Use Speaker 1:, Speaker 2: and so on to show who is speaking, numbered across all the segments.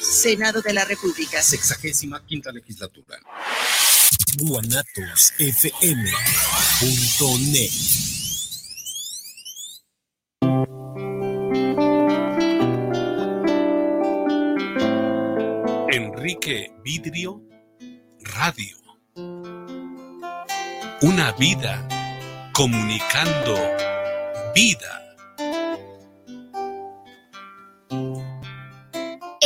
Speaker 1: Senado de la República.
Speaker 2: Sexagésima quinta legislatura.
Speaker 3: guanatosfm.net
Speaker 4: Enrique Vidrio Radio. Una vida comunicando vida.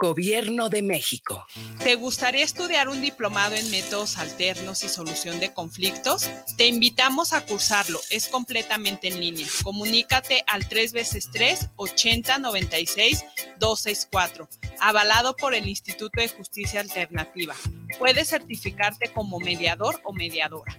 Speaker 5: Gobierno de México.
Speaker 6: ¿Te gustaría estudiar un diplomado en métodos alternos y solución de conflictos? Te invitamos a cursarlo. Es completamente en línea. Comunícate al 3 veces 3 80 96 264, avalado por el Instituto de Justicia Alternativa. Puedes certificarte como mediador o mediadora.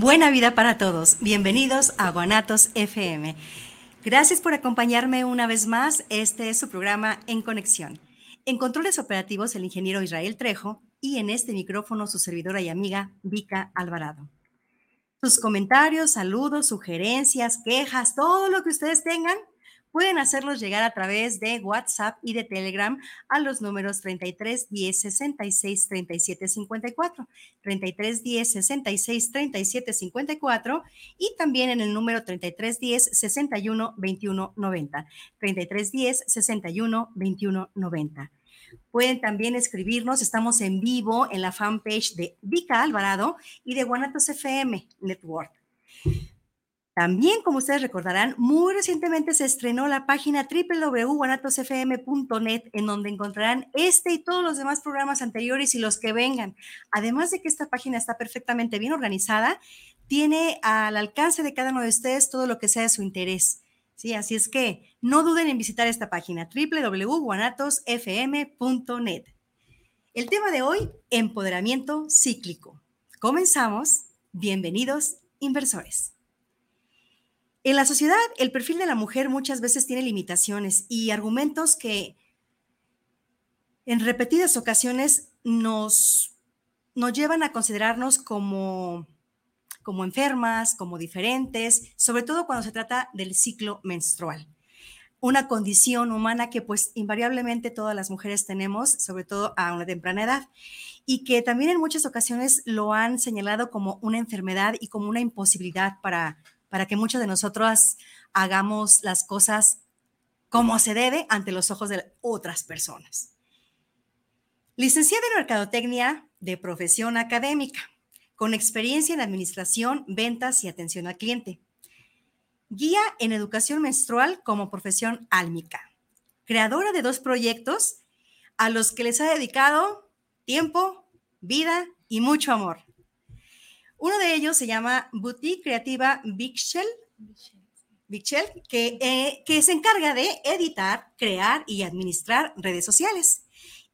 Speaker 1: Buena vida para todos. Bienvenidos a Guanatos FM. Gracias por acompañarme una vez más. Este es su programa En Conexión. En controles operativos, el ingeniero Israel Trejo y en este micrófono su servidora y amiga Vika Alvarado. Sus comentarios, saludos, sugerencias, quejas, todo lo que ustedes tengan, pueden hacerlos llegar a través de WhatsApp y de Telegram a los números 33 10 66 37 54, 33 10 66 37 54 y también en el número 33 10 61 21 90, 33 10 61 21 90. Pueden también escribirnos, estamos en vivo en la fanpage de Vika Alvarado y de Guanatos FM Network. También, como ustedes recordarán, muy recientemente se estrenó la página www.guanatosfm.net, en donde encontrarán este y todos los demás programas anteriores y los que vengan. Además de que esta página está perfectamente bien organizada, tiene al alcance de cada uno de ustedes todo lo que sea de su interés. Sí, así es que no duden en visitar esta página www.guanatosfm.net. El tema de hoy, empoderamiento cíclico. Comenzamos. Bienvenidos, inversores. En la sociedad, el perfil de la mujer muchas veces tiene limitaciones y argumentos que en repetidas ocasiones nos, nos llevan a considerarnos como, como enfermas, como diferentes, sobre todo cuando se trata del ciclo menstrual. Una condición humana que pues invariablemente todas las mujeres tenemos, sobre todo a una temprana edad, y que también en muchas ocasiones lo han señalado como una enfermedad y como una imposibilidad para, para que muchos de nosotros hagamos las cosas como se debe ante los ojos de otras personas. Licenciada en Mercadotecnia de profesión académica, con experiencia en administración, ventas y atención al cliente. Guía en educación menstrual como profesión álmica. Creadora de dos proyectos a los que les ha dedicado tiempo, vida y mucho amor. Uno de ellos se llama Boutique Creativa Big Shell, que, eh, que se encarga de editar, crear y administrar redes sociales.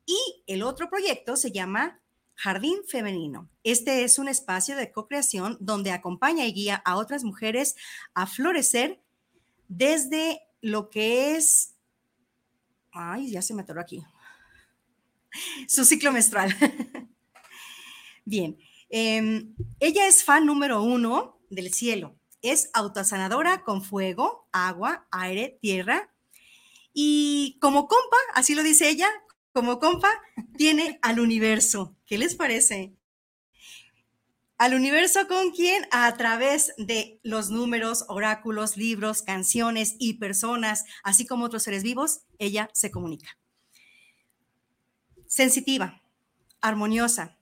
Speaker 1: Y el otro proyecto se llama Jardín Femenino. Este es un espacio de co-creación donde acompaña y guía a otras mujeres a florecer desde lo que es... Ay, ya se me atoró aquí. Su ciclo menstrual. Bien, Em, ella es fan número uno del cielo. Es autosanadora con fuego, agua, aire, tierra. Y como compa, así lo dice ella, como compa, tiene al universo. ¿Qué les parece? Al universo con quien a través de los números, oráculos, libros, canciones y personas, así como otros seres vivos, ella se comunica. Sensitiva, armoniosa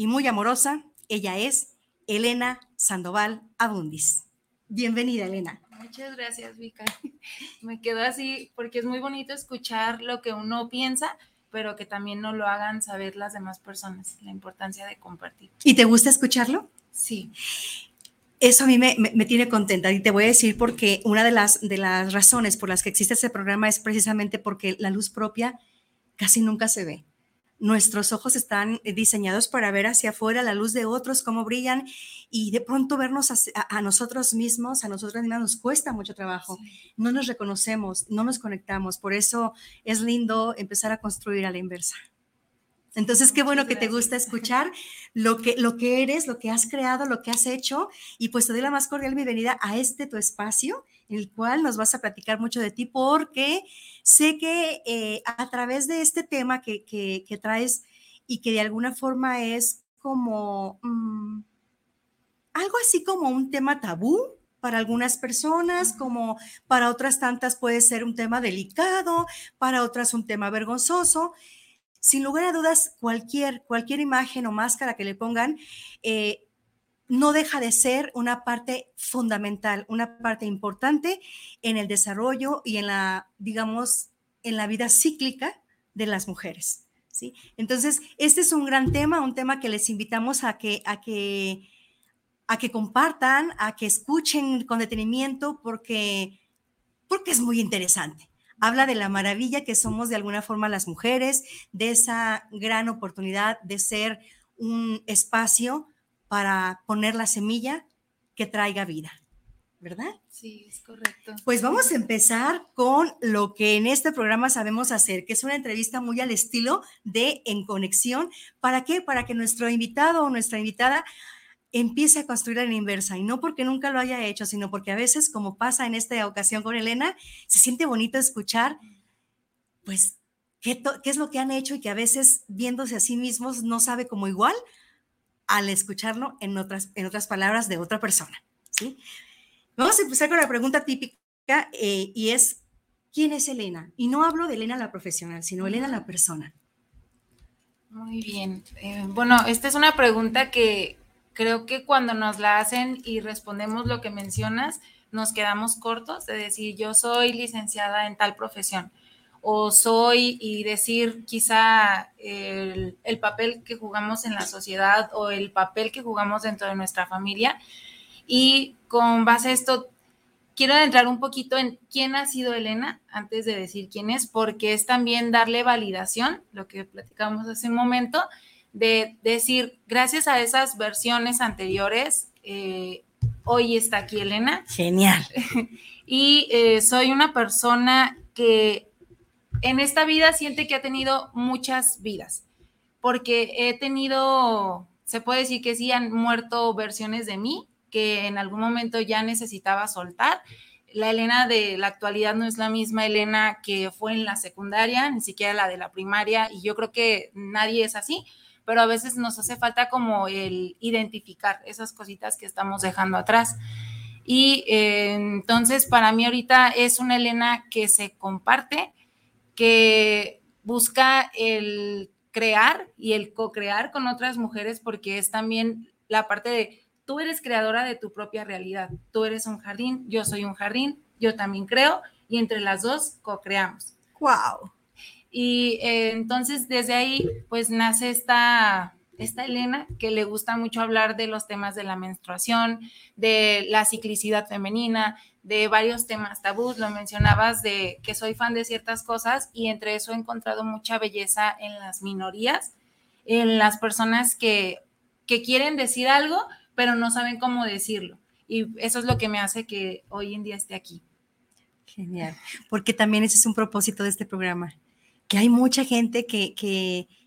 Speaker 1: y muy amorosa, ella es Elena Sandoval Abundis. Bienvenida, Elena.
Speaker 3: Muchas gracias, Vika. Me quedo así porque es muy bonito escuchar lo que uno piensa pero que también no lo hagan saber las demás personas, la importancia de compartir.
Speaker 1: ¿Y te gusta escucharlo?
Speaker 3: Sí.
Speaker 1: Eso a mí me, me, tiene contenta y te voy a decir porque una de las, de las razones por las que existe ese programa es precisamente porque la luz propia casi nunca se ve nuestros ojos están diseñados para ver hacia afuera la luz de otros, cómo brillan, y de pronto vernos a, nosotros mismos, a nosotros mismos nos cuesta mucho trabajo. No nos reconocemos, no nos conectamos. Por eso es lindo empezar a construir a la inversa. Entonces, qué bueno que te gusta escuchar lo que, lo que eres, lo que has creado, lo que has hecho. Y pues te doy la más cordial bienvenida a este tu espacio, en el cual nos vas a platicar mucho de ti, porque sé que eh, a través de este tema que, que, traes y que de alguna forma es como mm, algo así como un tema tabú, para algunas personas, como para otras tantas puede ser un tema delicado, para otras un tema vergonzoso sin lugar a dudas, cualquier, cualquier imagen o máscara que le pongan, eh, no deja de ser una parte fundamental, una parte importante en el desarrollo y en la, digamos, en la vida cíclica de las mujeres. ¿sí? Entonces, este es un gran tema, un tema que les invitamos a que, a que, a que compartan, a que escuchen con detenimiento, porque, porque es muy interesante habla de la maravilla que somos de alguna forma las mujeres, de esa gran oportunidad de ser un espacio para poner la semilla que traiga vida, ¿verdad?
Speaker 3: Sí, es correcto.
Speaker 1: Pues vamos a empezar con lo que en este programa sabemos hacer, que es una entrevista muy al estilo de En Conexión. ¿Para qué? Para que nuestro invitado o nuestra invitada empiece a construir en inversa y no porque nunca lo haya hecho, sino porque a veces, como pasa en esta ocasión con Elena, se siente bonito escuchar, pues, qué, qué es lo que han hecho y que a veces viéndose a sí mismos no sabe como igual al escucharlo en otras, en otras palabras de otra persona. ¿sí? Vamos a empezar con la pregunta típica eh, y es, ¿quién es Elena? Y no hablo de Elena la profesional, sino Elena la persona.
Speaker 3: Muy bien. Eh, bueno, esta es una pregunta que, creo que cuando nos la hacen y respondemos lo que mencionas, nos quedamos cortos de decir yo soy licenciada en tal profesión o soy y decir quizá el, papel que jugamos en la sociedad o el papel que jugamos dentro de nuestra familia. Y con base a esto, quiero entrar un poquito en quién ha sido Elena antes de decir quién es, porque es también darle validación, lo que platicamos hace un momento, de decir, gracias a esas versiones anteriores, eh, hoy está aquí Elena.
Speaker 1: Genial.
Speaker 3: y eh, soy una persona que en esta vida siente que ha tenido muchas vidas, porque he tenido, se puede decir que sí han muerto versiones de mí que en algún momento ya necesitaba soltar. La Elena de la actualidad no es la misma Elena que fue en la secundaria, ni siquiera la de la primaria, y yo creo que nadie es así pero a veces nos hace falta como el identificar esas cositas que estamos dejando atrás. Y eh, entonces para mí ahorita es una Elena que se comparte, que busca el crear y el co-crear con otras mujeres porque es también la parte de tú eres creadora de tu propia realidad, tú eres un jardín, yo soy un jardín, yo también creo y entre las dos co-creamos.
Speaker 1: Wow.
Speaker 3: Y eh, entonces desde ahí pues nace esta, esta Elena que le gusta mucho hablar de los temas de la menstruación, de la ciclicidad femenina, de varios temas tabús. Lo mencionabas de que soy fan de ciertas cosas y entre eso he encontrado mucha belleza en las minorías, en las personas que, que quieren decir algo pero no saben cómo decirlo. Y eso es lo que me hace que hoy en día esté aquí.
Speaker 1: Genial, porque también ese es un propósito de este programa, que hay mucha gente que,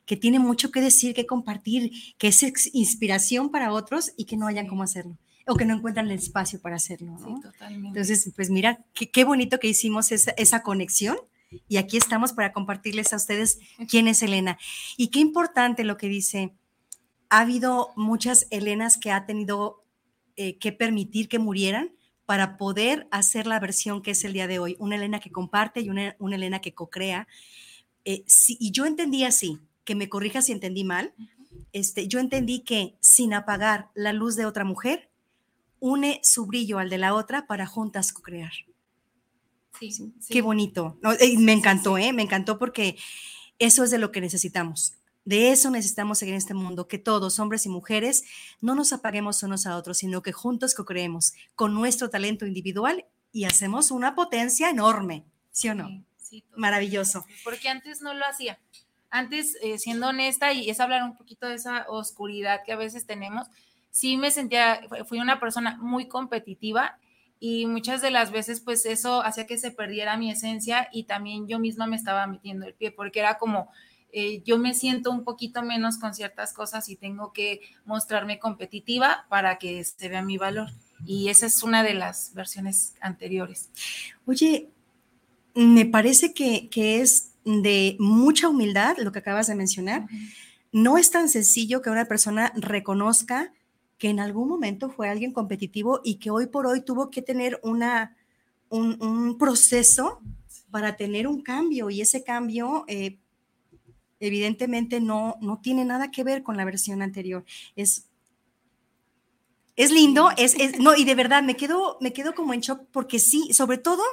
Speaker 1: que tiene mucho que decir, que compartir, que es inspiración para otros y que no hayan cómo hacerlo o que no encuentran el espacio para hacerlo. ¿no?
Speaker 3: Sí, totalmente.
Speaker 1: Entonces, pues mira, qué, qué bonito que hicimos esa, esa, conexión y aquí estamos para compartirles a ustedes quién es Elena. Y qué importante lo que dice. Ha habido muchas Elenas que ha tenido eh, que permitir que murieran para poder hacer la versión que es el día de hoy. Una Elena que comparte y una, una Elena que co-crea. Eh, sí, y yo entendí así, que me corrija si entendí mal. Este, yo entendí que sin apagar la luz de otra mujer, une su brillo al de la otra para juntas co-crear.
Speaker 3: Sí, sí.
Speaker 1: Qué bonito. No, eh, me encantó, ¿eh? Me encantó porque eso es de lo que necesitamos. De eso necesitamos en este mundo, que todos, hombres y mujeres, no nos apaguemos unos a otros, sino que juntos co-creemos con nuestro talento individual y hacemos una potencia enorme, ¿sí o no? Maravilloso.
Speaker 3: Porque antes no lo hacía. Antes, eh, siendo honesta, y es hablar un poquito de esa oscuridad que a veces tenemos, sí me sentía, fui una persona muy competitiva y muchas de las veces pues eso hacía que se perdiera mi esencia y también yo misma me estaba metiendo el pie porque era como eh, yo me siento un poquito menos con ciertas cosas y tengo que mostrarme competitiva para que se vea mi valor y esa es una de las versiones anteriores.
Speaker 1: Oye, me parece que, que es de mucha humildad lo que acabas de mencionar. Uh -huh. No es tan sencillo que una persona reconozca que en algún momento fue alguien competitivo y que hoy por hoy tuvo que tener una, un, un proceso para tener un cambio y ese cambio eh, evidentemente no, no tiene nada que ver con la versión anterior. Es, es lindo, es, es, no, y de verdad me quedo, me quedo como en shock porque sí, sobre todo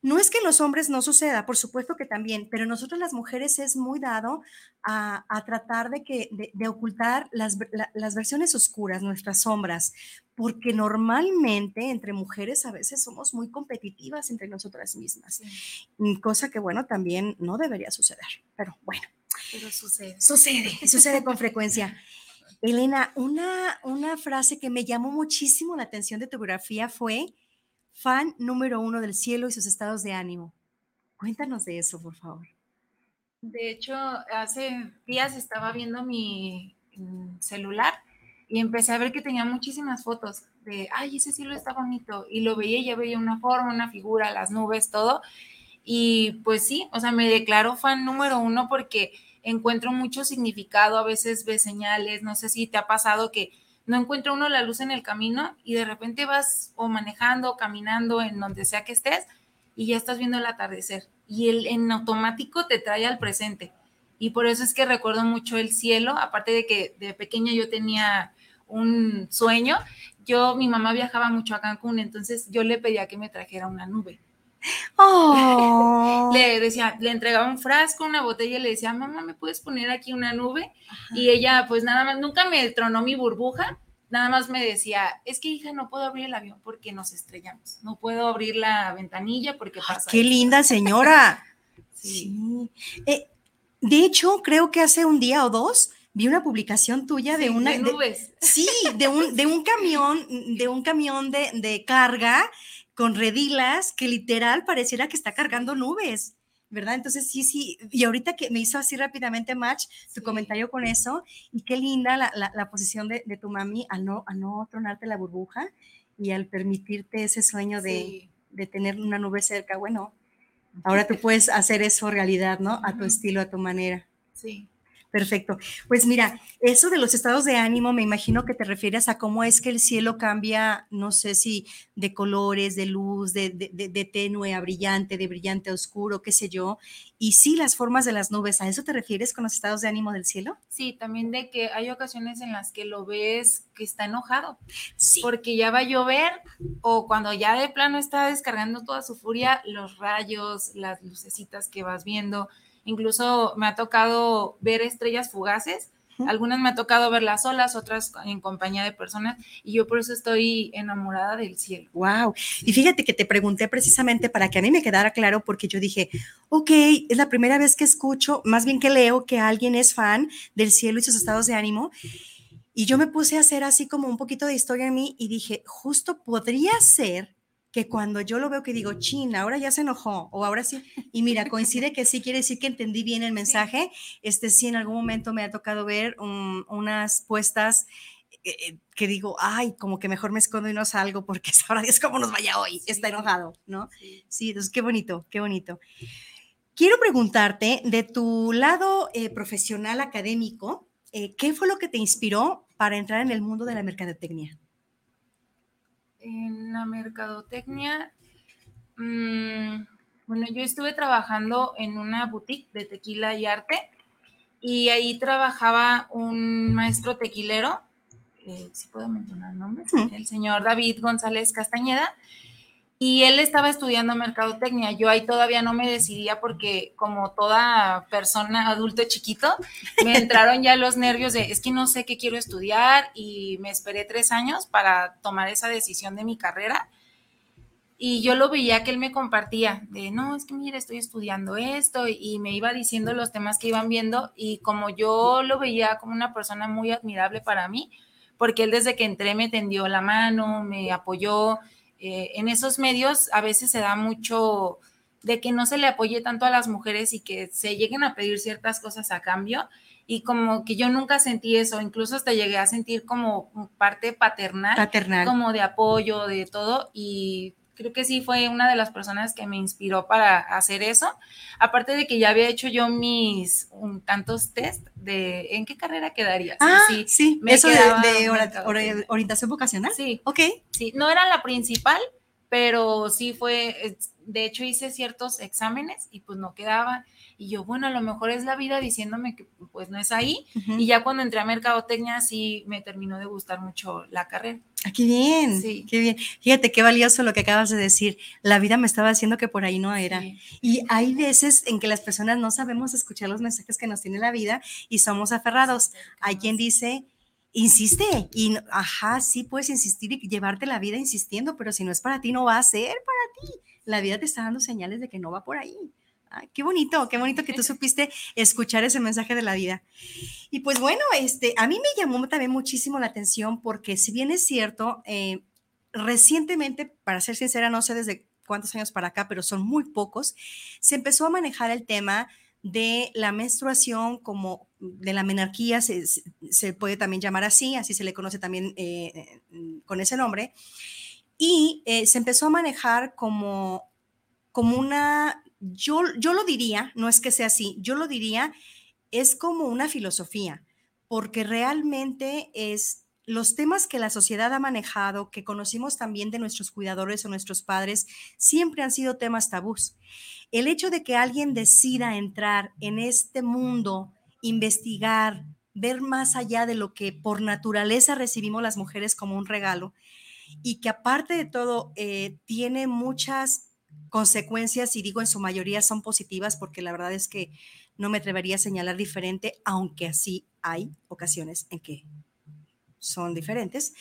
Speaker 1: no es que los hombres no suceda, por supuesto que también, pero nosotros las mujeres es muy dado a, a tratar de, que, de, de ocultar las, la, las, versiones oscuras, nuestras sombras, porque normalmente entre mujeres a veces somos muy competitivas entre nosotras mismas, sí. cosa que bueno, también no debería suceder, pero bueno.
Speaker 3: Pero sucede.
Speaker 1: Sucede, sucede con frecuencia. Elena, una, una frase que me llamó muchísimo la atención de tu biografía fue fan número uno del cielo y sus estados de ánimo. Cuéntanos de eso, por favor.
Speaker 3: De hecho, hace días estaba viendo mi celular y empecé a ver que tenía muchísimas fotos de, ay, ese cielo está bonito. Y lo veía, ya veía una forma, una figura, las nubes, todo. Y pues sí, o sea, me declaro fan número uno porque encuentro mucho significado, a veces ves señales, no sé si te ha pasado que no encuentra uno la luz en el camino y de repente vas o manejando o caminando en donde sea que estés y ya estás viendo el atardecer y el en automático te trae al presente. Y por eso es que recuerdo mucho el cielo, aparte de que de pequeña yo tenía un sueño, yo, mi mamá viajaba mucho a Cancún, entonces yo le pedía que me trajera una nube.
Speaker 1: Oh.
Speaker 3: le decía, le entregaba un frasco, una botella y le decía, mamá, ¿me puedes poner aquí una nube? Ajá. Y ella, pues nada más, nunca me tronó mi burbuja, nada más me decía, es que hija, no puedo abrir el avión porque nos estrellamos, no puedo abrir la ventanilla porque pasa.
Speaker 1: ¡Qué esto. linda señora! sí. sí. Eh, de hecho, creo que hace un día o dos vi una publicación tuya de una
Speaker 3: de nubes.
Speaker 1: De, sí, de un, de un camión, de un camión de, de carga con redilas que literal pareciera que está cargando nubes, ¿verdad? Entonces sí, sí, y ahorita que me hizo así rápidamente match tu sí. comentario con eso, y qué linda la, la, la posición de, de, tu mami al no, a no tronarte la burbuja y al permitirte ese sueño de, sí. de tener una nube cerca. Bueno, ahora tú puedes hacer eso realidad, ¿no? A tu estilo, a tu manera.
Speaker 3: Sí.
Speaker 1: Perfecto. Pues mira, eso de los estados de ánimo, me imagino que te refieres a cómo es que el cielo cambia, no sé si de colores, de luz, de, de, de, de tenue a brillante, de brillante a oscuro, qué sé yo. Y sí, las formas de las nubes, ¿a eso te refieres con los estados de ánimo del cielo?
Speaker 3: Sí, también de que hay ocasiones en las que lo ves que está enojado,
Speaker 1: sí.
Speaker 3: porque ya va a llover o cuando ya de plano está descargando toda su furia, los rayos, las lucecitas que vas viendo Incluso me ha tocado ver estrellas fugaces. Algunas me ha tocado verlas solas, otras en compañía de personas, y yo por eso estoy enamorada del cielo.
Speaker 1: Wow. Y fíjate que te pregunté precisamente para que a mí me quedara claro, porque yo dije, ok, es la primera vez que escucho, más bien que leo que alguien es fan del cielo y sus estados de ánimo. Y yo me puse a hacer así como un poquito de historia en mí y dije, justo podría ser que cuando yo lo veo que digo, chin, ahora ya se enojó, o ahora sí, y mira, coincide que sí quiere decir que entendí bien el mensaje, este sí en algún momento me ha tocado ver unas puestas eh, eh, que digo, ay, como que mejor me escondo y no salgo porque ahora es como nos vaya hoy, está enojado, ¿no? Sí. entonces qué bonito, qué bonito. Quiero preguntarte, de tu lado eh, profesional académico, ¿qué fue lo que te inspiró para entrar en el mundo de la mercadotecnia?
Speaker 3: En la mercadotecnia, mm, bueno, yo estuve trabajando en una boutique de tequila y arte y ahí trabajaba un maestro tequilero eh, si puedo mencionar nombres, el señor David González Castañeda, y él estaba estudiando mercadotecnia. Yo ahí todavía no me decidía porque como toda persona adulto chiquito, me entraron ya los nervios de, es que no sé qué quiero estudiar y me esperé tres años para tomar esa decisión de mi carrera. Y yo lo veía que él me compartía de, no, es que mire, estoy estudiando esto y me iba diciendo los temas que iban viendo y como yo lo veía como una persona muy admirable para mí, porque él desde que entré me tendió la mano, me apoyó. Eh, en esos medios a veces se da mucho de que no se le apoye tanto a las mujeres y que se lleguen a pedir ciertas cosas a cambio. Y como que yo nunca sentí eso, incluso hasta llegué a sentir como parte paternal,
Speaker 1: paternal.
Speaker 3: como de apoyo, de todo. Y creo que sí fue una de las personas que me inspiró para hacer eso. Aparte de que ya había hecho yo mis tantos test de en qué carrera quedaría.
Speaker 1: Ah, sí, sí. eso de, orientación vocacional.
Speaker 3: Sí.
Speaker 1: Ok.
Speaker 3: Sí, no era la principal, pero sí fue, de hecho hice ciertos exámenes y pues no quedaba. Y yo, bueno, a lo mejor es la vida diciéndome que pues no es ahí. Y ya cuando entré a Mercadotecnia sí me terminó de gustar mucho la carrera.
Speaker 1: Ah, qué bien, sí. qué bien. Fíjate qué valioso lo que acabas de decir. La vida me estaba diciendo que por ahí no era. Y hay veces en que las personas no sabemos escuchar los mensajes que nos tiene la vida y somos aferrados. Hay quien dice, insiste y ajá, sí puedes insistir y llevarte la vida insistiendo, pero si no es para ti, no va a ser para ti. La vida te está dando señales de que no va por ahí qué bonito, qué bonito que tú supiste escuchar ese mensaje de la vida. Y pues bueno, este, a mí me llamó también muchísimo la atención porque si bien es cierto, eh, recientemente, para ser sincera, no sé desde cuántos años para acá, pero son muy pocos, se empezó a manejar el tema de la menstruación como de la menarquía, se, se puede también llamar así, así se le conoce también eh, con ese nombre, y eh, se empezó a manejar como, como una yo, yo lo diría, no es que sea así, yo lo diría, es como una filosofía, porque realmente es los temas que la sociedad ha manejado, que conocimos también de nuestros cuidadores o nuestros padres, siempre han sido temas tabús. El hecho de que alguien decida entrar en este mundo, investigar, ver más allá de lo que por naturaleza recibimos las mujeres como un regalo, y que aparte de todo eh, tiene muchas consecuencias, y digo en su mayoría son positivas, porque la verdad es que no me atrevería a señalar diferente, aunque así hay ocasiones en que son diferentes.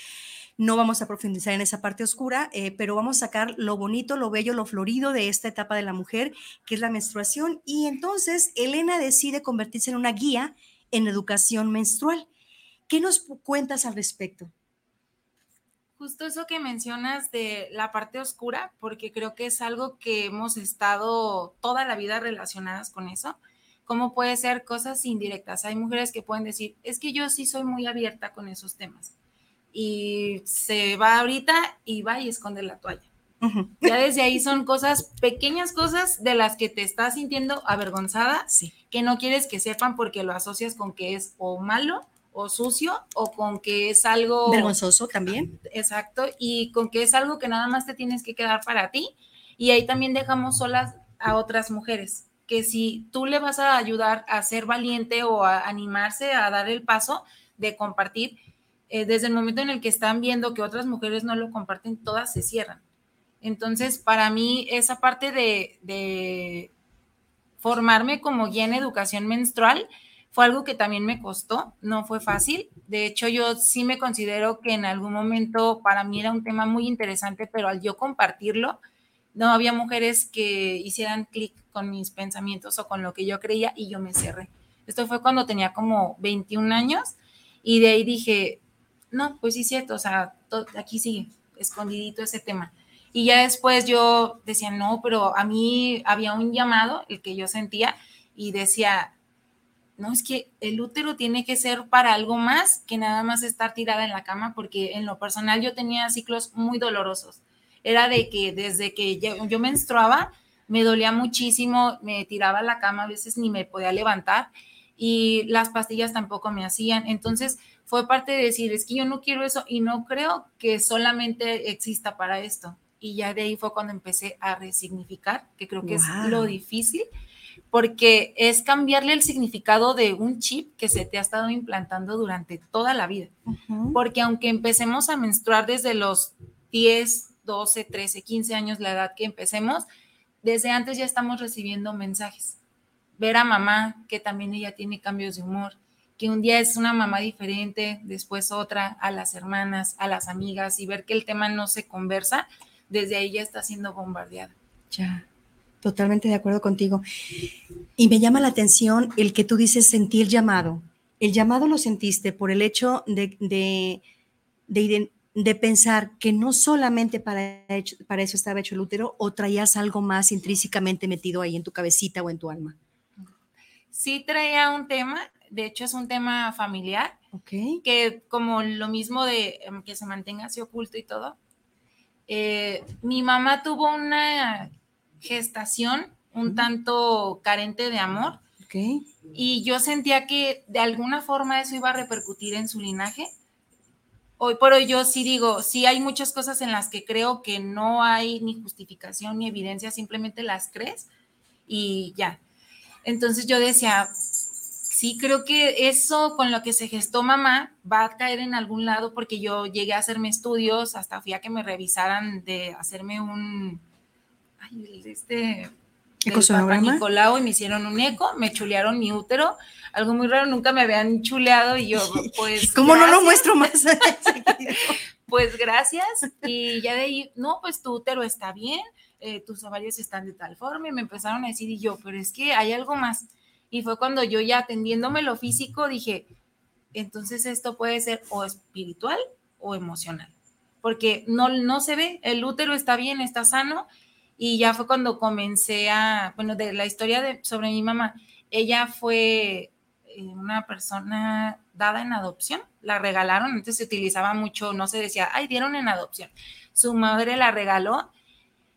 Speaker 1: No vamos a profundizar en esa parte oscura, eh, pero vamos a sacar lo bonito, lo bello, lo florido de esta etapa de la mujer, que es la menstruación. Y entonces Elena decide convertirse en una guía en educación menstrual. ¿Qué nos cuentas al respecto?
Speaker 3: Justo eso que mencionas de la parte oscura, porque creo que es algo que hemos estado toda la vida relacionadas con eso. ¿Cómo puede ser cosas indirectas? Hay mujeres que pueden decir, es que yo sí soy muy abierta con esos temas. Y se va ahorita y va y esconde la toalla. Ya desde ahí son cosas, pequeñas cosas de las que te estás sintiendo avergonzada, que no quieres que sepan porque lo asocias con que es o malo o sucio o con que es algo
Speaker 1: vergonzoso también.
Speaker 3: Exacto, y con que es algo que nada más te tienes que quedar para ti. Y ahí también dejamos solas a otras mujeres, que si tú le vas a ayudar a ser valiente o a animarse a dar el paso de compartir, eh, desde el momento en el que están viendo que otras mujeres no lo comparten, todas se cierran. Entonces, para mí, esa parte de, de formarme como guía en educación menstrual, fue algo que también me costó, no fue fácil. De hecho, yo sí me considero que en algún momento para mí era un tema muy interesante, pero al yo compartirlo, no había mujeres que hicieran clic con mis pensamientos o con lo que yo creía y yo me cerré. Esto fue cuando tenía como 21 años y de ahí dije, no, pues sí, cierto, o sea, aquí sigue escondidito ese tema. Y ya después yo decía, no, pero a mí había un llamado, el que yo sentía, y decía, no, es que el útero tiene que ser para algo más que nada más estar tirada en la cama, porque en lo personal yo tenía ciclos muy dolorosos. Era de que desde que yo, yo menstruaba, me dolía muchísimo, me tiraba a la cama, a veces ni me podía levantar y las pastillas tampoco me hacían. Entonces fue parte de decir, es que yo no quiero eso y no creo que solamente exista para esto. Y ya de ahí fue cuando empecé a resignificar, que creo que es lo difícil, porque es cambiarle el significado de un chip que se te ha estado implantando durante toda la vida. Porque aunque empecemos a menstruar desde los 10, 12, 13, 15 años, la edad que empecemos, desde antes ya estamos recibiendo mensajes. Ver a mamá, que también ella tiene cambios de humor, que un día es una mamá diferente, después otra, a las hermanas, a las amigas, y ver que el tema no se conversa, desde ahí ya está siendo bombardeada.
Speaker 1: Ya, totalmente de acuerdo contigo. Y me llama la atención el que tú dices sentí el llamado. El llamado lo sentiste por el hecho de, de, de, de pensar que no solamente para, para eso estaba hecho el útero o traías algo más intrínsecamente metido ahí en tu cabecita o en tu alma?
Speaker 3: Sí traía un tema, de hecho es un tema familiar, que como lo mismo de em, que se mantenga así oculto y todo. Eh, mi mamá tuvo una gestación un tanto carente de amor. Y yo sentía que de alguna forma eso iba a repercutir en su linaje hoy por hoy yo sí digo, sí hay muchas cosas en las que creo que no hay ni justificación ni evidencia, simplemente las crees y ya. Entonces yo decía, sí creo que eso con lo que se gestó mamá va a caer en algún lado porque yo llegué a hacerme estudios, hasta fui a que me revisaran de hacerme un, ay, este, Nicolau y me hicieron un eco, me chulearon mi útero, algo muy raro, nunca me habían chuleado y yo pues...
Speaker 1: ¿Cómo no lo muestro más?
Speaker 3: pues gracias y ya de ahí, no, pues tu útero está bien, eh, tus ovarios están de tal forma y me empezaron a decir y yo, pero es que hay algo más. Y fue cuando yo ya atendiéndome lo físico dije, entonces esto puede ser o espiritual o emocional, porque no, no se ve, el útero está bien, está sano y ya fue cuando comencé a, bueno, de la historia de, sobre mi mamá, ella fue eh, una persona dada en adopción, la regalaron, antes se utilizaba mucho, no se decía, ay, dieron en adopción. Su madre la regaló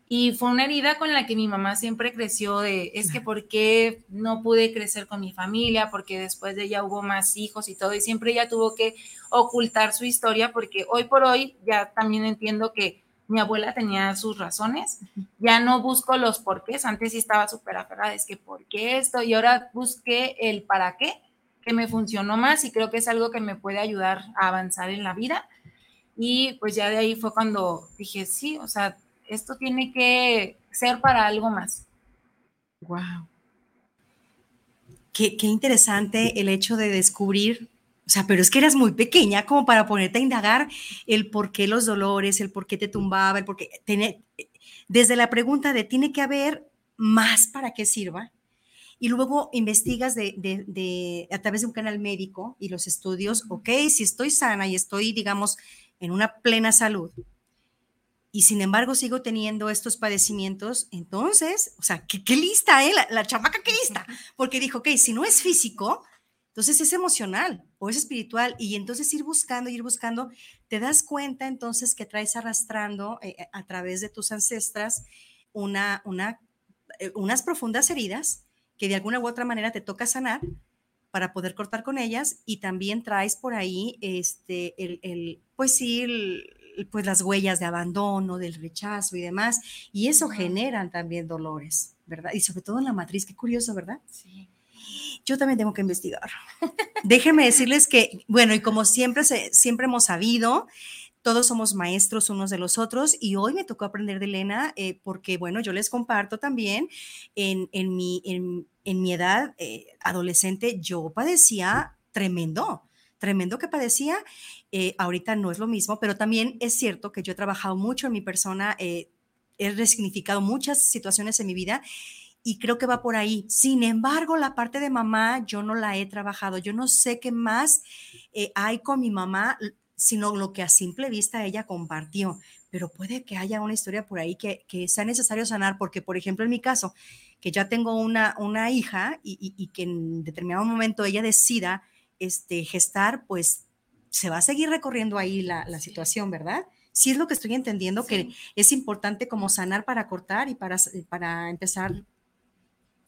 Speaker 3: y fue una herida con la que mi mamá siempre creció de, es que por qué no pude crecer con mi familia, porque después de ella hubo más hijos y todo, y siempre ella tuvo que ocultar su historia, porque hoy por hoy ya también entiendo que mi abuela tenía sus razones, ya no busco los porqués, antes sí estaba súper aferrada, es que por qué esto, y ahora busqué el para qué, que me funcionó más y creo que es algo que me puede ayudar a avanzar en la vida. Y pues ya de ahí fue cuando dije, sí, o sea, esto tiene que ser para algo más.
Speaker 1: Wow. Qué, qué interesante el hecho de descubrir sea, pero es que eras muy pequeña como para ponerte a indagar el por qué los dolores, el por qué te tumbaba, el por qué... desde la pregunta de, ¿tiene que haber más para que sirva? Y luego investigas de, de, a través de un canal médico y los estudios, ok, si estoy sana y estoy, digamos, en una plena salud, y sin embargo sigo teniendo estos padecimientos, entonces, o sea, qué, qué lista, ¿eh? La, la, chamaca, qué lista, porque dijo, ok, si no es físico, entonces es emocional o es espiritual y entonces ir buscando, ir buscando, te das cuenta entonces que traes arrastrando eh, eh, a través de tus ancestras una, una, eh, unas profundas heridas que de alguna u otra manera te toca sanar para poder cortar con ellas y también traes por ahí este, el, el pues sí, pues las huellas de abandono, del rechazo y demás, y eso generan también dolores, ¿verdad? Y sobre todo en la matriz, qué curioso, ¿verdad? Sí yo también tengo que investigar. Déjenme decirles que, bueno, y como siempre, siempre hemos sabido, todos somos maestros unos de los otros y hoy me tocó aprender de Elena eh, porque, bueno, yo les comparto también en, mi, en, mi edad eh, adolescente, yo padecía tremendo, tremendo que padecía. Eh, ahorita no es lo mismo, pero también es cierto que yo he trabajado mucho en mi persona, he resignificado muchas situaciones en mi vida y creo que va por ahí. Sin embargo, la parte de mamá yo no la he trabajado. Yo no sé qué más eh, hay con mi mamá. sino lo que a simple vista ella compartió. Pero puede que haya una historia por ahí que, que sea necesario sanar, porque, por ejemplo, en mi caso, que ya tengo una, una hija y, y, que en determinado momento ella decida este, gestar, pues se va a seguir recorriendo ahí la, la situación, ¿verdad? Sí es lo que estoy entendiendo, que es importante como sanar para cortar y para, para empezar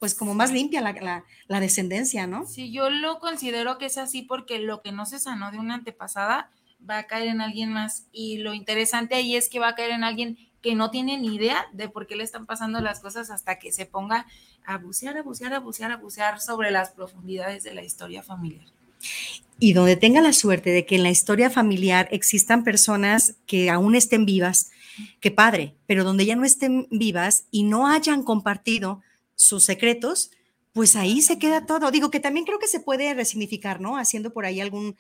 Speaker 1: pues como más limpia la, la, descendencia, ¿no?
Speaker 3: Sí, yo lo considero que es así porque lo que no se sanó de una antepasada va a caer en alguien más y lo interesante ahí es que va a caer en alguien que no tiene ni idea de por qué le están pasando las cosas hasta que se ponga a bucear, a bucear, a bucear, a bucear sobre las profundidades de la historia familiar.
Speaker 1: Y donde tenga la suerte de que en la historia familiar existan personas que aún estén vivas, que padre, pero donde ya no estén vivas y no hayan compartido sus secretos, pues ahí se queda todo. Digo que también creo que se puede resignificar, ¿no? Haciendo por ahí algún,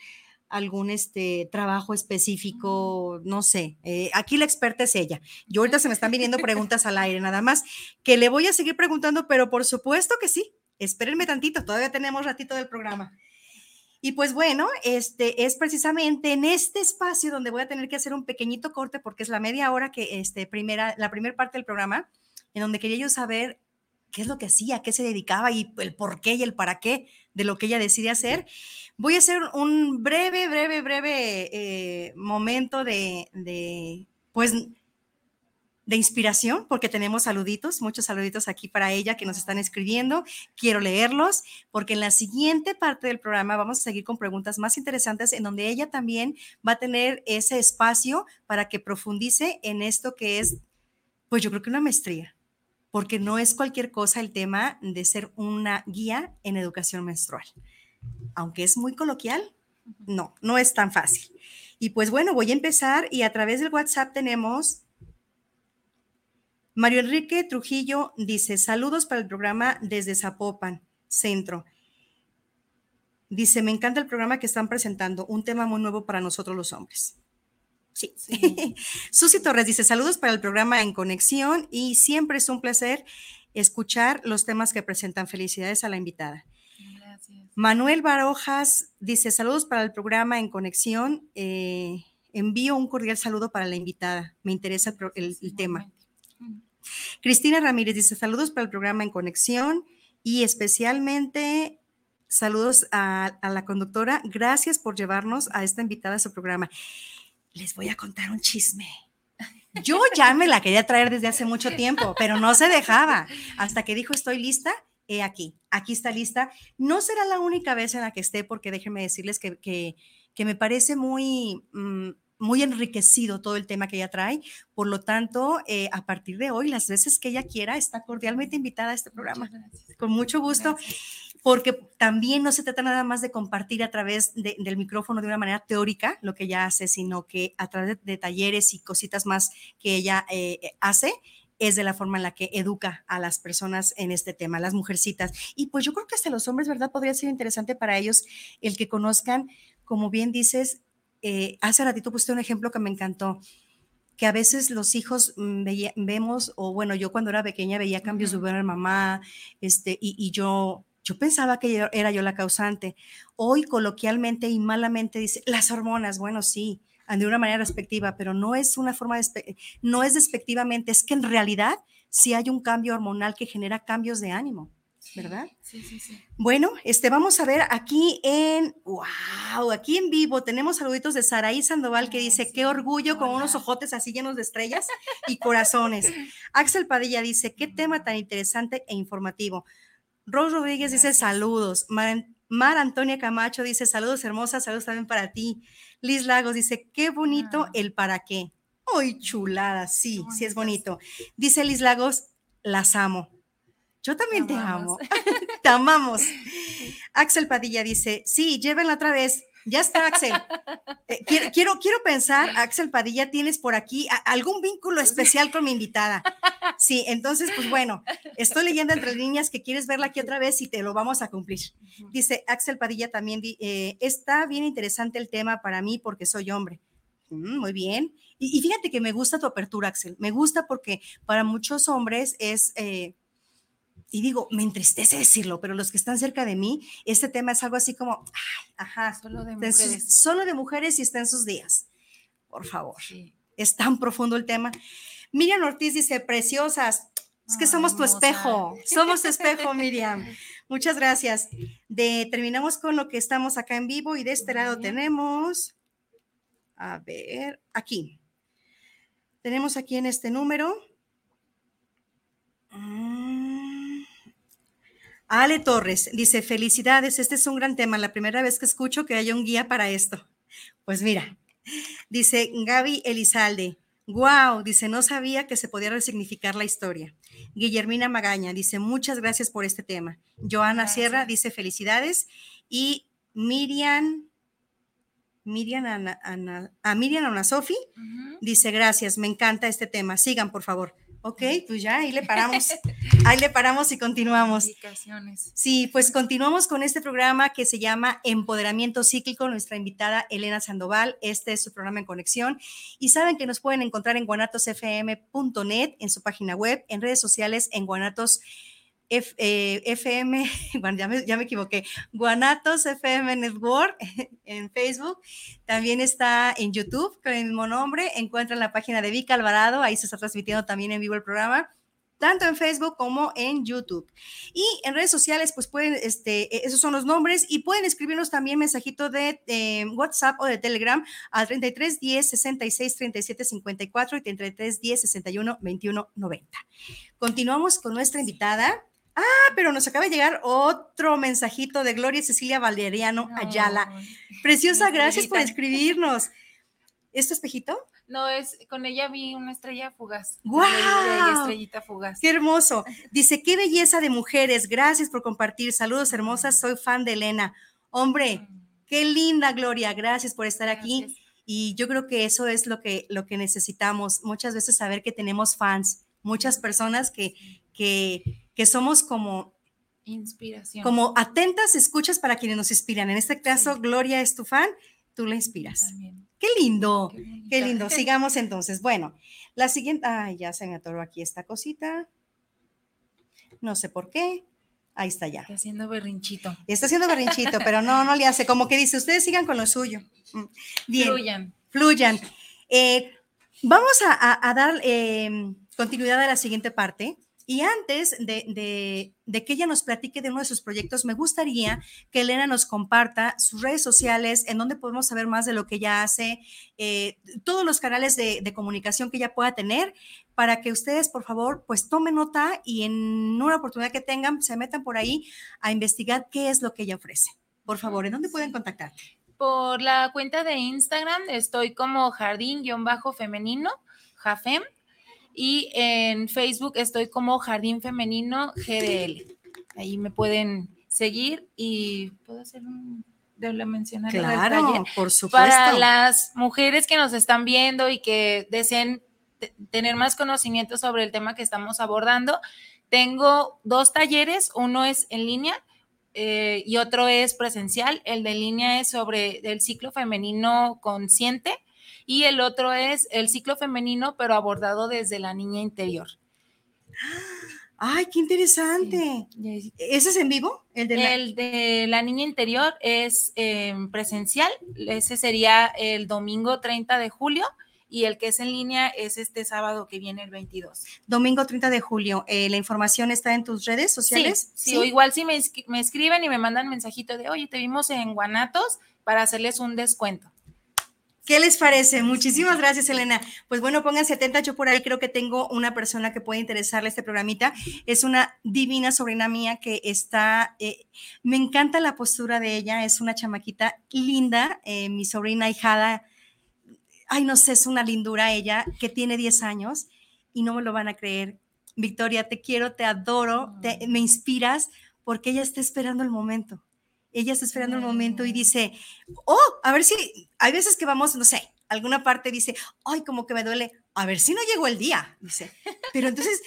Speaker 1: algún este, trabajo específico, no sé. Eh, aquí la experta es ella. Yo ahorita se me están viniendo preguntas al aire, nada más que le voy a seguir preguntando, pero por supuesto que sí. Espérenme tantito, todavía tenemos ratito del programa. Y pues bueno, este es precisamente en este espacio donde voy a tener que hacer un pequeñito corte porque es la media hora que este primera la primera parte del programa en donde quería yo saber qué es lo que hacía, qué se dedicaba y el por qué y el para qué de lo que ella decide hacer. Voy a hacer un breve, breve, breve eh, momento de, de, pues, de inspiración, porque tenemos saluditos, muchos saluditos aquí para ella que nos están escribiendo. Quiero leerlos, porque en la siguiente parte del programa vamos a seguir con preguntas más interesantes en donde ella también va a tener ese espacio para que profundice en esto que es, pues yo creo que una maestría porque no es cualquier cosa el tema de ser una guía en educación menstrual. Aunque es muy coloquial, no, no es tan fácil. Y pues bueno, voy a empezar y a través del WhatsApp tenemos Mario Enrique Trujillo dice, saludos para el programa desde Zapopan, centro. Dice, me encanta el programa que están presentando, un tema muy nuevo para nosotros los hombres. Sí. Susi Torres dice, saludos para el programa En Conexión y siempre es un placer escuchar los temas que presentan. Felicidades a la invitada. Gracias. Manuel Barojas dice, saludos para el programa En Conexión. Eh, envío un cordial saludo para la invitada. Me interesa el, tema. Cristina Ramírez dice, saludos para el programa En Conexión y especialmente saludos a, a la conductora. Gracias por llevarnos a esta invitada a su programa les voy a contar un chisme. Yo ya me la quería traer desde hace mucho tiempo, pero no se dejaba. Hasta que dijo, estoy lista, he aquí, aquí está lista. No será la única vez en la que esté, porque déjenme decirles que, que, me parece muy, mm, muy enriquecido todo el tema que ella trae. Por lo tanto, eh, a partir de hoy, las veces que ella quiera, está cordialmente invitada a este programa. Con mucho gusto porque también no se trata nada más de compartir a través del micrófono de una manera teórica lo que ella hace, sino que a través de, talleres y cositas más que ella eh, hace, es de la forma en la que educa a las personas en este tema, las mujercitas. Y pues yo creo que hasta los hombres, ¿verdad? Podría ser interesante para ellos el que conozcan, como bien dices, eh, hace ratito puse un ejemplo que me encantó que a veces los hijos mm, vemos, o bueno, yo cuando era pequeña veía cambios de ver a mamá, este, y, y yo yo pensaba que era yo la causante. Hoy coloquialmente y malamente dice, las hormonas, bueno, sí, de una manera respectiva, pero no es una forma, de, no es despectivamente, es que en realidad sí hay un cambio hormonal que genera cambios de ánimo. ¿verdad?
Speaker 3: Sí, sí, sí.
Speaker 1: Bueno, este, vamos a ver aquí en, wow, aquí en vivo tenemos saluditos de Saraí Sandoval que dice, qué orgullo con unos ojotes así llenos de estrellas y corazones. Axel Padilla dice, qué tema tan interesante e informativo. Rose Rodríguez dice saludos. Mar, Antonia Camacho dice saludos hermosas, saludos también para ti. Liz Lagos dice qué bonito ah. el para qué. ¡Ay, chulada! Sí, sí es bonito. Dice Liz Lagos, las amo. Yo también te, amo. te amamos. Axel Padilla dice, sí, llévenla otra vez. Ya está, Axel. Eh, quiero, quiero, pensar, Axel Padilla, tienes por aquí algún vínculo especial con mi invitada. Sí, entonces, pues bueno, estoy leyendo entre líneas que quieres verla aquí otra vez y te lo vamos a cumplir. Dice Axel Padilla también, eh, está bien interesante el tema para mí porque soy hombre. Mm, muy bien. Y, fíjate que me gusta tu apertura, Axel. Me gusta porque para muchos hombres es... Eh, y digo, me entristece decirlo, pero los que están cerca de mí, este tema es algo así como, ay, ajá,
Speaker 3: Solo de
Speaker 1: sus-
Speaker 3: mujeres.
Speaker 1: solo de mujeres y está en sus días. Por favor, es tan profundo el tema. Miriam Ortiz dice, preciosas, es que somos tu espejo, somos tu espejo, Miriam. Muchas gracias. De, terminamos con lo que estamos acá en vivo y de este lado tenemos, a ver, aquí. Tenemos aquí en este número. Mm. Ale Torres dice, felicidades, este es un gran tema, la primera vez que escucho que haya un guía para esto. Pues mira, dice Gaby Elizalde, wow, dice, no sabía que se podía resignificar la historia. Guillermina Magaña dice, muchas gracias por este tema. Joana Sierra dice, felicidades. Y Miriam, Miriam Ana, Ana- a Miriam Ana Sofi dice, gracias, me encanta este tema. Sigan, por favor. Ok, pues ya, ahí le paramos. Ahí le paramos y continuamos. Sí, pues continuamos con este programa que se llama Empoderamiento Cíclico. Nuestra invitada Elena Sandoval. Este es su programa en conexión. Y saben que nos pueden encontrar en guanatosfm.net, en su página web, en redes sociales, en Guanatos F- eh, FM, bueno, ya me, equivoqué, Guanatos FM Network en Facebook. También está en YouTube con el mismo nombre. Encuentran la página de Vic Alvarado. Ahí se está transmitiendo también en vivo el programa tanto en Facebook como en YouTube. Y en redes sociales, pues pueden, este, eh, esos son los nombres y pueden escribirnos también mensajito de eh, WhatsApp o de Telegram al 33 10 66 37 54 y 33 10 61 21 90. Continuamos con nuestra invitada. Ah, pero nos acaba de llegar otro mensajito de Gloria Cecilia Valeriano Ayala.
Speaker 3: Ay.
Speaker 1: Preciosa, gracias por escribirnos. ¿Este espejito?
Speaker 3: No, es, con ella vi una estrella fugaz. Ella, estrellita fugaz.
Speaker 1: Qué hermoso. Dice, qué belleza de mujeres. Gracias por compartir. Saludos hermosas. Soy fan de Elena. Hombre, qué linda Gloria. Gracias por estar aquí.
Speaker 3: Gracias.
Speaker 1: Y yo creo que eso es lo que, lo que necesitamos. Muchas veces saber que tenemos fans. Muchas personas que, que, que somos como,
Speaker 3: Inspiración.
Speaker 1: como atentas escuchas para quienes nos inspiran. En este caso,
Speaker 3: Sí.
Speaker 1: Gloria es tu fan. Tú la inspiras.
Speaker 3: También.
Speaker 1: Qué lindo.
Speaker 3: Qué
Speaker 1: lindo. Sigamos entonces. Bueno, la siguiente. Ay, ya se me atoró aquí esta cosita. No sé por qué. Ahí está ya.
Speaker 3: Está haciendo berrinchito.
Speaker 1: Está haciendo berrinchito, pero no, no le hace. Como que dice, ustedes sigan con lo suyo. Mm, Bien,
Speaker 3: Fluyan.
Speaker 1: fluyan. Eh, vamos a, a- a dar eh, continuidad a la siguiente parte. Y antes de, de- de que ella nos platique de uno de sus proyectos, me gustaría que Elena nos comparta sus redes sociales, en donde podemos saber más de lo que ella hace, eh, todos los canales de, de comunicación que ella pueda tener, para que ustedes, por favor, pues tomen nota y en una oportunidad que tengan, se metan por ahí a investigar qué es lo que ella ofrece. Por favor, ¿en dónde pueden contactar?
Speaker 3: Por la cuenta de Instagram estoy como jardín-femenino, Jafem. Y en Facebook estoy como Jardín Femenino GDL. Ahí me pueden seguir y puedo hacer un de mencionar?
Speaker 1: Claro, por supuesto.
Speaker 3: para las mujeres que nos están viendo y que deseen te- tener más conocimiento sobre el tema que estamos abordando, tengo dos talleres, uno es en línea eh, y otro es presencial. El de línea es sobre el ciclo femenino consciente y el otro es el ciclo femenino pero abordado desde la niña interior.
Speaker 1: Ay, qué interesante. ¿Ese es en vivo? El de la-
Speaker 3: El de la niña interior es eh, presencial, ese sería el domingo 30 de julio y el que es en línea es este sábado que viene el 22.
Speaker 1: domingo 30 de julio. Eh, ¿La información está en tus redes
Speaker 3: Sí,
Speaker 1: sociales?
Speaker 3: sí, o igual si me, me escriben y me mandan mensajito de, oye, te vimos en Guanatos para hacerles un descuento.
Speaker 1: ¿Qué les parece? Muchísimas gracias, Elena. Pues bueno, pónganse atentas. Yo por ahí creo que tengo una persona que puede interesarle este programita. Es una divina sobrina mía que está, eh, me encanta la postura de ella. Es una chamaquita linda, eh, mi sobrina hijada. Ay, no sé, es una lindura ella que tiene 10 años y no me lo van a creer. Victoria, te quiero, te adoro, te- me inspiras porque ella está esperando el momento. Ella está esperando el momento y dice, oh, a ver si, hay veces que vamos, no sé, alguna parte dice, ay, como que me duele, a ver si no llegó el día, dice. Pero entonces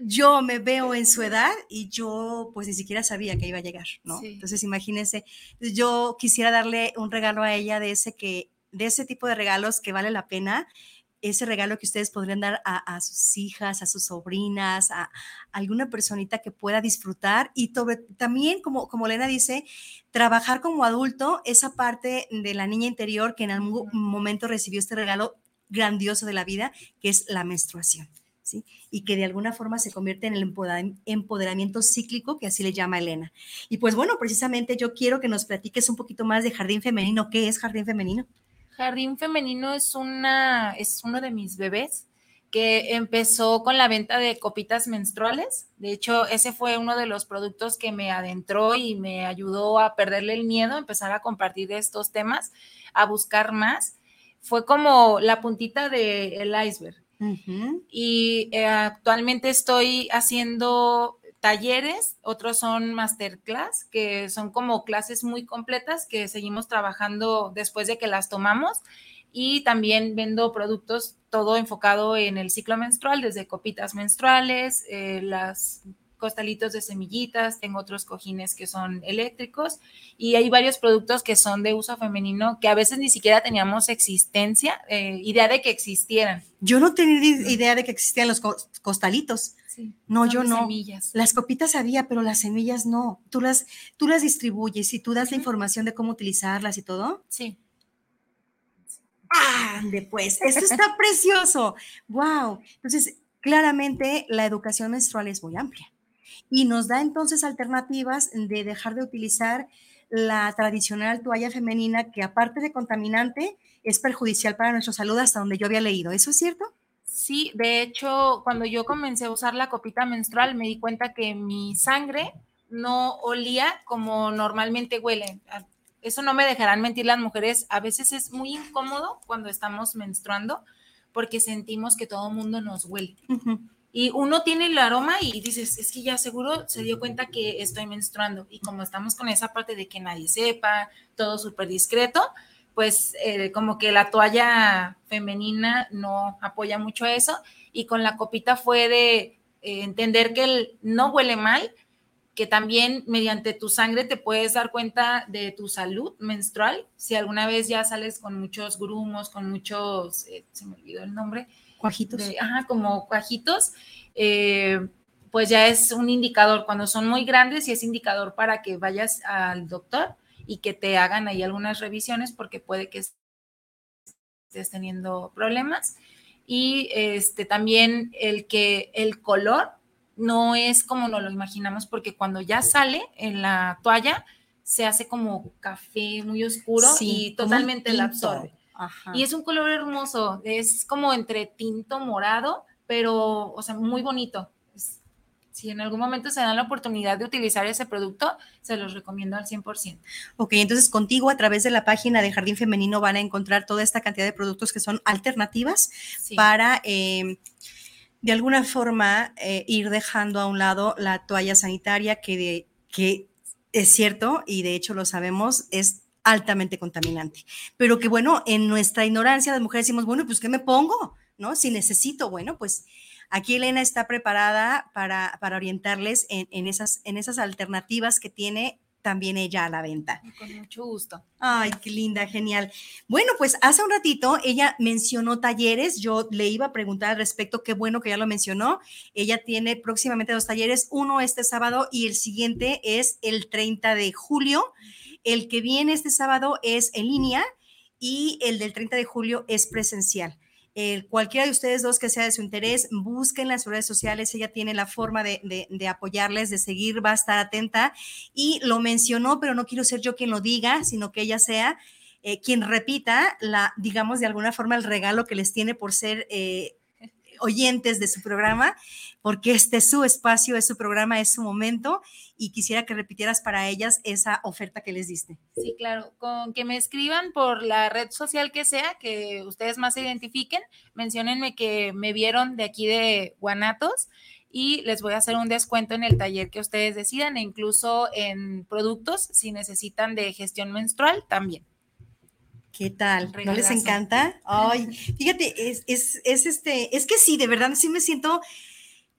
Speaker 1: yo me veo en su edad y yo pues ni siquiera sabía que iba a llegar, ¿no?
Speaker 3: Sí.
Speaker 1: Entonces imagínense, yo quisiera darle un regalo a ella de ese que, de ese tipo de regalos que vale la pena, ese regalo que ustedes podrían dar a, sus hijas, a sus sobrinas, a, alguna personita que pueda disfrutar y también, como, como Elena dice, trabajar como adulto esa parte de la niña interior que en algún momento recibió este regalo grandioso de la vida, que es la menstruación. ¿Sí? y que de alguna forma se convierte en el empoderamiento cíclico, que así le llama Elena. Y pues bueno, precisamente yo quiero que nos platiques un poquito más de Jardín Femenino. ¿Qué es Jardín Femenino?
Speaker 3: Jardín Femenino es, una, es uno de mis bebés que empezó con la venta de copitas menstruales. De hecho, ese fue uno de los productos que me adentró y me ayudó a perderle el miedo, a empezar a compartir estos temas, a buscar más. Fue como la puntita del iceberg. Y eh, actualmente estoy haciendo talleres, otros son masterclass, que son como clases muy completas que seguimos trabajando después de que las tomamos. Y también vendo productos todo enfocado en el ciclo menstrual, desde copitas menstruales, eh, las costalitos de semillitas, tengo otros cojines que son eléctricos y hay varios productos que son de uso femenino que a veces ni siquiera teníamos existencia, eh, idea de que existieran.
Speaker 1: Yo no tenía idea de que existían los costalitos no, yo no.
Speaker 3: Semillas.
Speaker 1: Las copitas había, pero las semillas no. Tú las, tú las distribuyes y tú das la información de cómo utilizarlas y todo.
Speaker 3: Sí.
Speaker 1: Ah, pues, esto está precioso. Wow. Entonces, claramente la educación menstrual es muy amplia y nos da entonces alternativas de dejar de utilizar la tradicional toalla femenina que aparte de contaminante es perjudicial para nuestra salud hasta donde yo había leído. ¿Eso es cierto?
Speaker 3: Sí, de hecho, cuando yo comencé a usar la copita menstrual, me di cuenta que mi sangre no olía como normalmente huele. Ah, eso no me dejarán mentir las mujeres. A veces es muy incómodo cuando estamos menstruando porque sentimos que todo el mundo nos huele. Y uno tiene el aroma y dices, es que ya seguro se dio cuenta que estoy menstruando. Y como estamos con esa parte de que nadie sepa, todo súper discreto, pues eh, como que la toalla femenina no apoya mucho eso y con la copita fue de eh, entender que el, no huele mal, que también mediante tu sangre te puedes dar cuenta de tu salud menstrual, si alguna vez ya sales con muchos grumos, con muchos, eh, se me olvidó el nombre.
Speaker 1: Cuajitos.
Speaker 3: ajá, como cuajitos, pues ya es un indicador, cuando son muy grandes y es indicador para que vayas al doctor y que te hagan ahí algunas revisiones porque puede que estés teniendo problemas. Y este, también el que el color no es como nos lo imaginamos porque cuando ya sale en la toalla se hace como café muy oscuro y totalmente la absorbe. Y es un color hermoso, es como entre tinto morado, pero, o sea, muy bonito. Si en algún momento se dan la oportunidad de utilizar ese producto, se los recomiendo al 100%.
Speaker 1: Ok, entonces contigo a través de la página de Jardín Femenino van a encontrar toda esta cantidad de productos que son alternativas para... Em, de alguna forma eh, ir dejando a un lado la toalla sanitaria que, que es cierto y de hecho lo sabemos, es altamente contaminante. Pero que bueno, en nuestra ignorancia las mujeres decimos, bueno, pues ¿qué me pongo? ¿No? Si necesito, bueno, pues Aquí Elena está preparada para, orientarles en, esas, en esas alternativas que tiene también ella a la venta.
Speaker 3: Con mucho gusto.
Speaker 1: Ay, qué linda, genial. Bueno, pues hace un ratito ella mencionó talleres. Yo le iba a preguntar al respecto, qué bueno que ya lo mencionó. Ella tiene próximamente dos talleres, uno este sábado y el siguiente es el 30 de julio. El que viene este sábado es en línea y el del 30 de julio es presencial cualquiera de ustedes dos que sea de su interés, busquen las redes sociales, ella tiene la forma de, apoyarles, de seguir, va a estar atenta. Y lo mencionó, pero no quiero ser yo quien lo diga, sino que ella sea eh, quien repita, la, digamos, de alguna forma el regalo que les tiene por ser eh, oyentes de su programa, porque este es su espacio, es su programa, es su momento y quisiera que repitieras para ellas esa oferta que les diste.
Speaker 3: Sí, claro, con que me escriban por la red social que sea, que ustedes más se identifiquen, menciónenme que me vieron de aquí de Guanatos y les voy a hacer un descuento en el taller que ustedes decidan e incluso en productos si necesitan de gestión menstrual también.
Speaker 1: ¿Qué tal? ¿No les encanta? Ay, fíjate, es, este, es que sí, de verdad sí me siento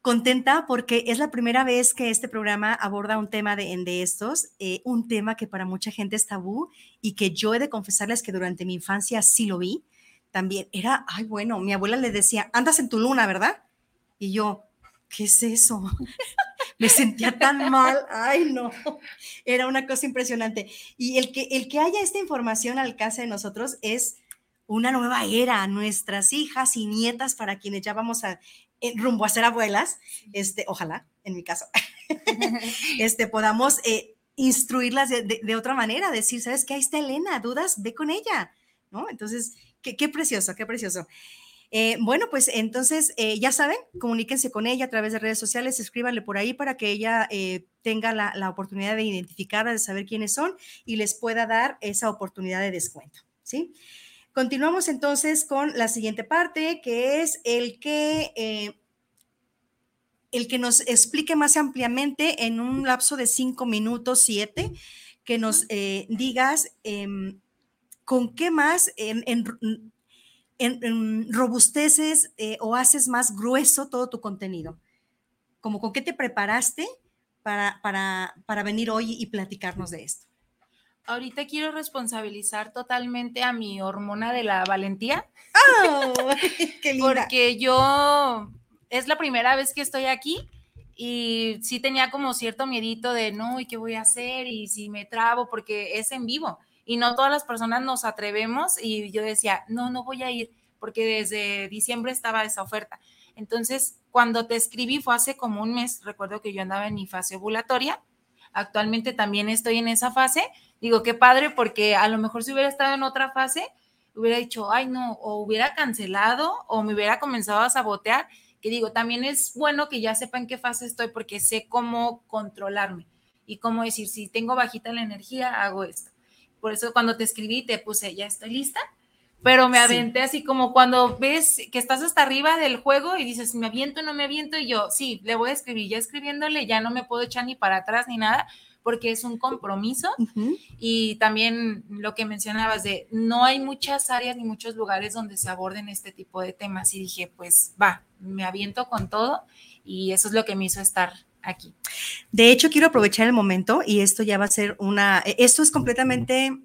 Speaker 1: contenta porque es la primera vez que este programa aborda un tema de, de estos, eh, un tema que para mucha gente es tabú y que yo he de confesarles que durante mi infancia sí lo vi. también era, ay, bueno, mi abuela le decía, andas en tu luna, ¿verdad? Y yo, ¿qué es eso? Me sentía tan mal, ay, no, era una cosa impresionante. Y el que, el que haya esta información al alcance de nosotros es una nueva era, nuestras hijas y nietas para quienes ya vamos a eh, rumbo a ser abuelas, este, ojalá, en mi caso, este, podamos eh, instruirlas de, otra manera, decir, ¿sabes qué? Ahí está Elena, dudas, ve con ella, ¿no? Entonces, qué, qué precioso, qué precioso. Eh, bueno, pues entonces ya saben, comuníquense con ella a través de redes sociales, escríbanle por ahí para que ella tenga la, la, oportunidad de identificarla, de saber quiénes son y les pueda dar esa oportunidad de descuento, ¿sí? Continuamos entonces con la siguiente parte, que es el que, eh, el que nos explique más ampliamente en un lapso de cinco minutos, siete, que nos eh, digas em, con qué más en, robusteces eh, o haces más grueso todo tu contenido. Como con qué te preparaste para, para, para venir hoy y platicarnos de esto
Speaker 3: ahorita quiero responsabilizar totalmente a mi hormona de la valentía.
Speaker 1: ¡Oh! ¡Qué linda!
Speaker 3: Porque yo es la primera vez que estoy aquí y sí tenía como cierto miedito de no, ¿y qué voy a hacer? Y si me trabo, porque es en vivo y no todas las personas nos atrevemos y yo decía, no, no voy a ir porque desde diciembre estaba esa oferta. Entonces, cuando te escribí fue hace como un mes, recuerdo que yo andaba en mi fase ovulatoria, actualmente también estoy en esa fase, digo, qué padre, porque a lo mejor si hubiera estado en otra fase, hubiera dicho, ay, no, o hubiera cancelado o me hubiera comenzado a sabotear, que digo, también es bueno que ya sepa en qué fase estoy porque sé cómo controlarme y cómo decir, si tengo bajita la energía, hago esto. Por eso cuando te escribí te puse, ya estoy lista, pero me aventé así como cuando ves que estás hasta arriba del juego y dices, me aviento, no me aviento, y yo, sí, le voy a escribir, ya escribiéndole, ya no me puedo echar ni para atrás ni nada, porque es un compromiso. Y también lo que mencionabas de no hay muchas áreas ni muchos lugares donde se aborden este tipo de temas y dije, pues va, me aviento con todo y eso es lo que me hizo estar aquí.
Speaker 1: De hecho, quiero aprovechar el momento y esto ya va a ser una, esto es completamente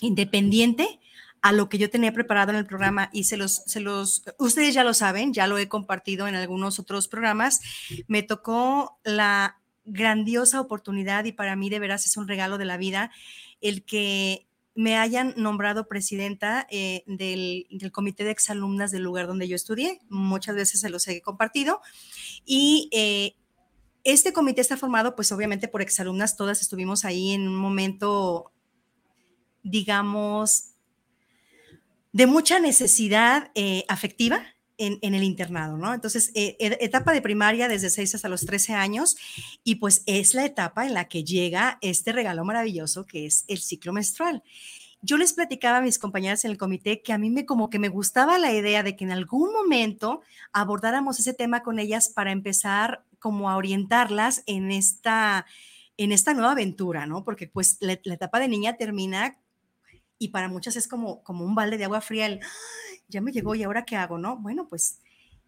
Speaker 1: independiente a lo que yo tenía preparado en el programa y se los, se los, ustedes ya lo saben, ya lo he compartido en algunos otros programas, me tocó la grandiosa oportunidad y para mí de veras es un regalo de la vida el que me hayan nombrado presidenta eh, del, comité de exalumnas del lugar donde yo estudié. Muchas veces se los he compartido. Y eh, este comité está formado, pues obviamente por exalumnas, todas estuvimos ahí en un momento, digamos, de mucha necesidad eh, afectiva en, el internado, ¿no? Entonces, eh, etapa de primaria desde 6 hasta los 13 años y pues es la etapa en la que llega este regalo maravilloso que es el ciclo menstrual. Yo les platicaba a mis compañeras en el comité que a mí me como que me gustaba la idea de que en algún momento abordáramos ese tema con ellas para empezar como a orientarlas en esta en esta nueva aventura, ¿no? Porque pues la, etapa de niña termina y para muchas es como, como un balde de agua fría, el, ya me llegó y ahora qué hago, ¿no? Bueno, pues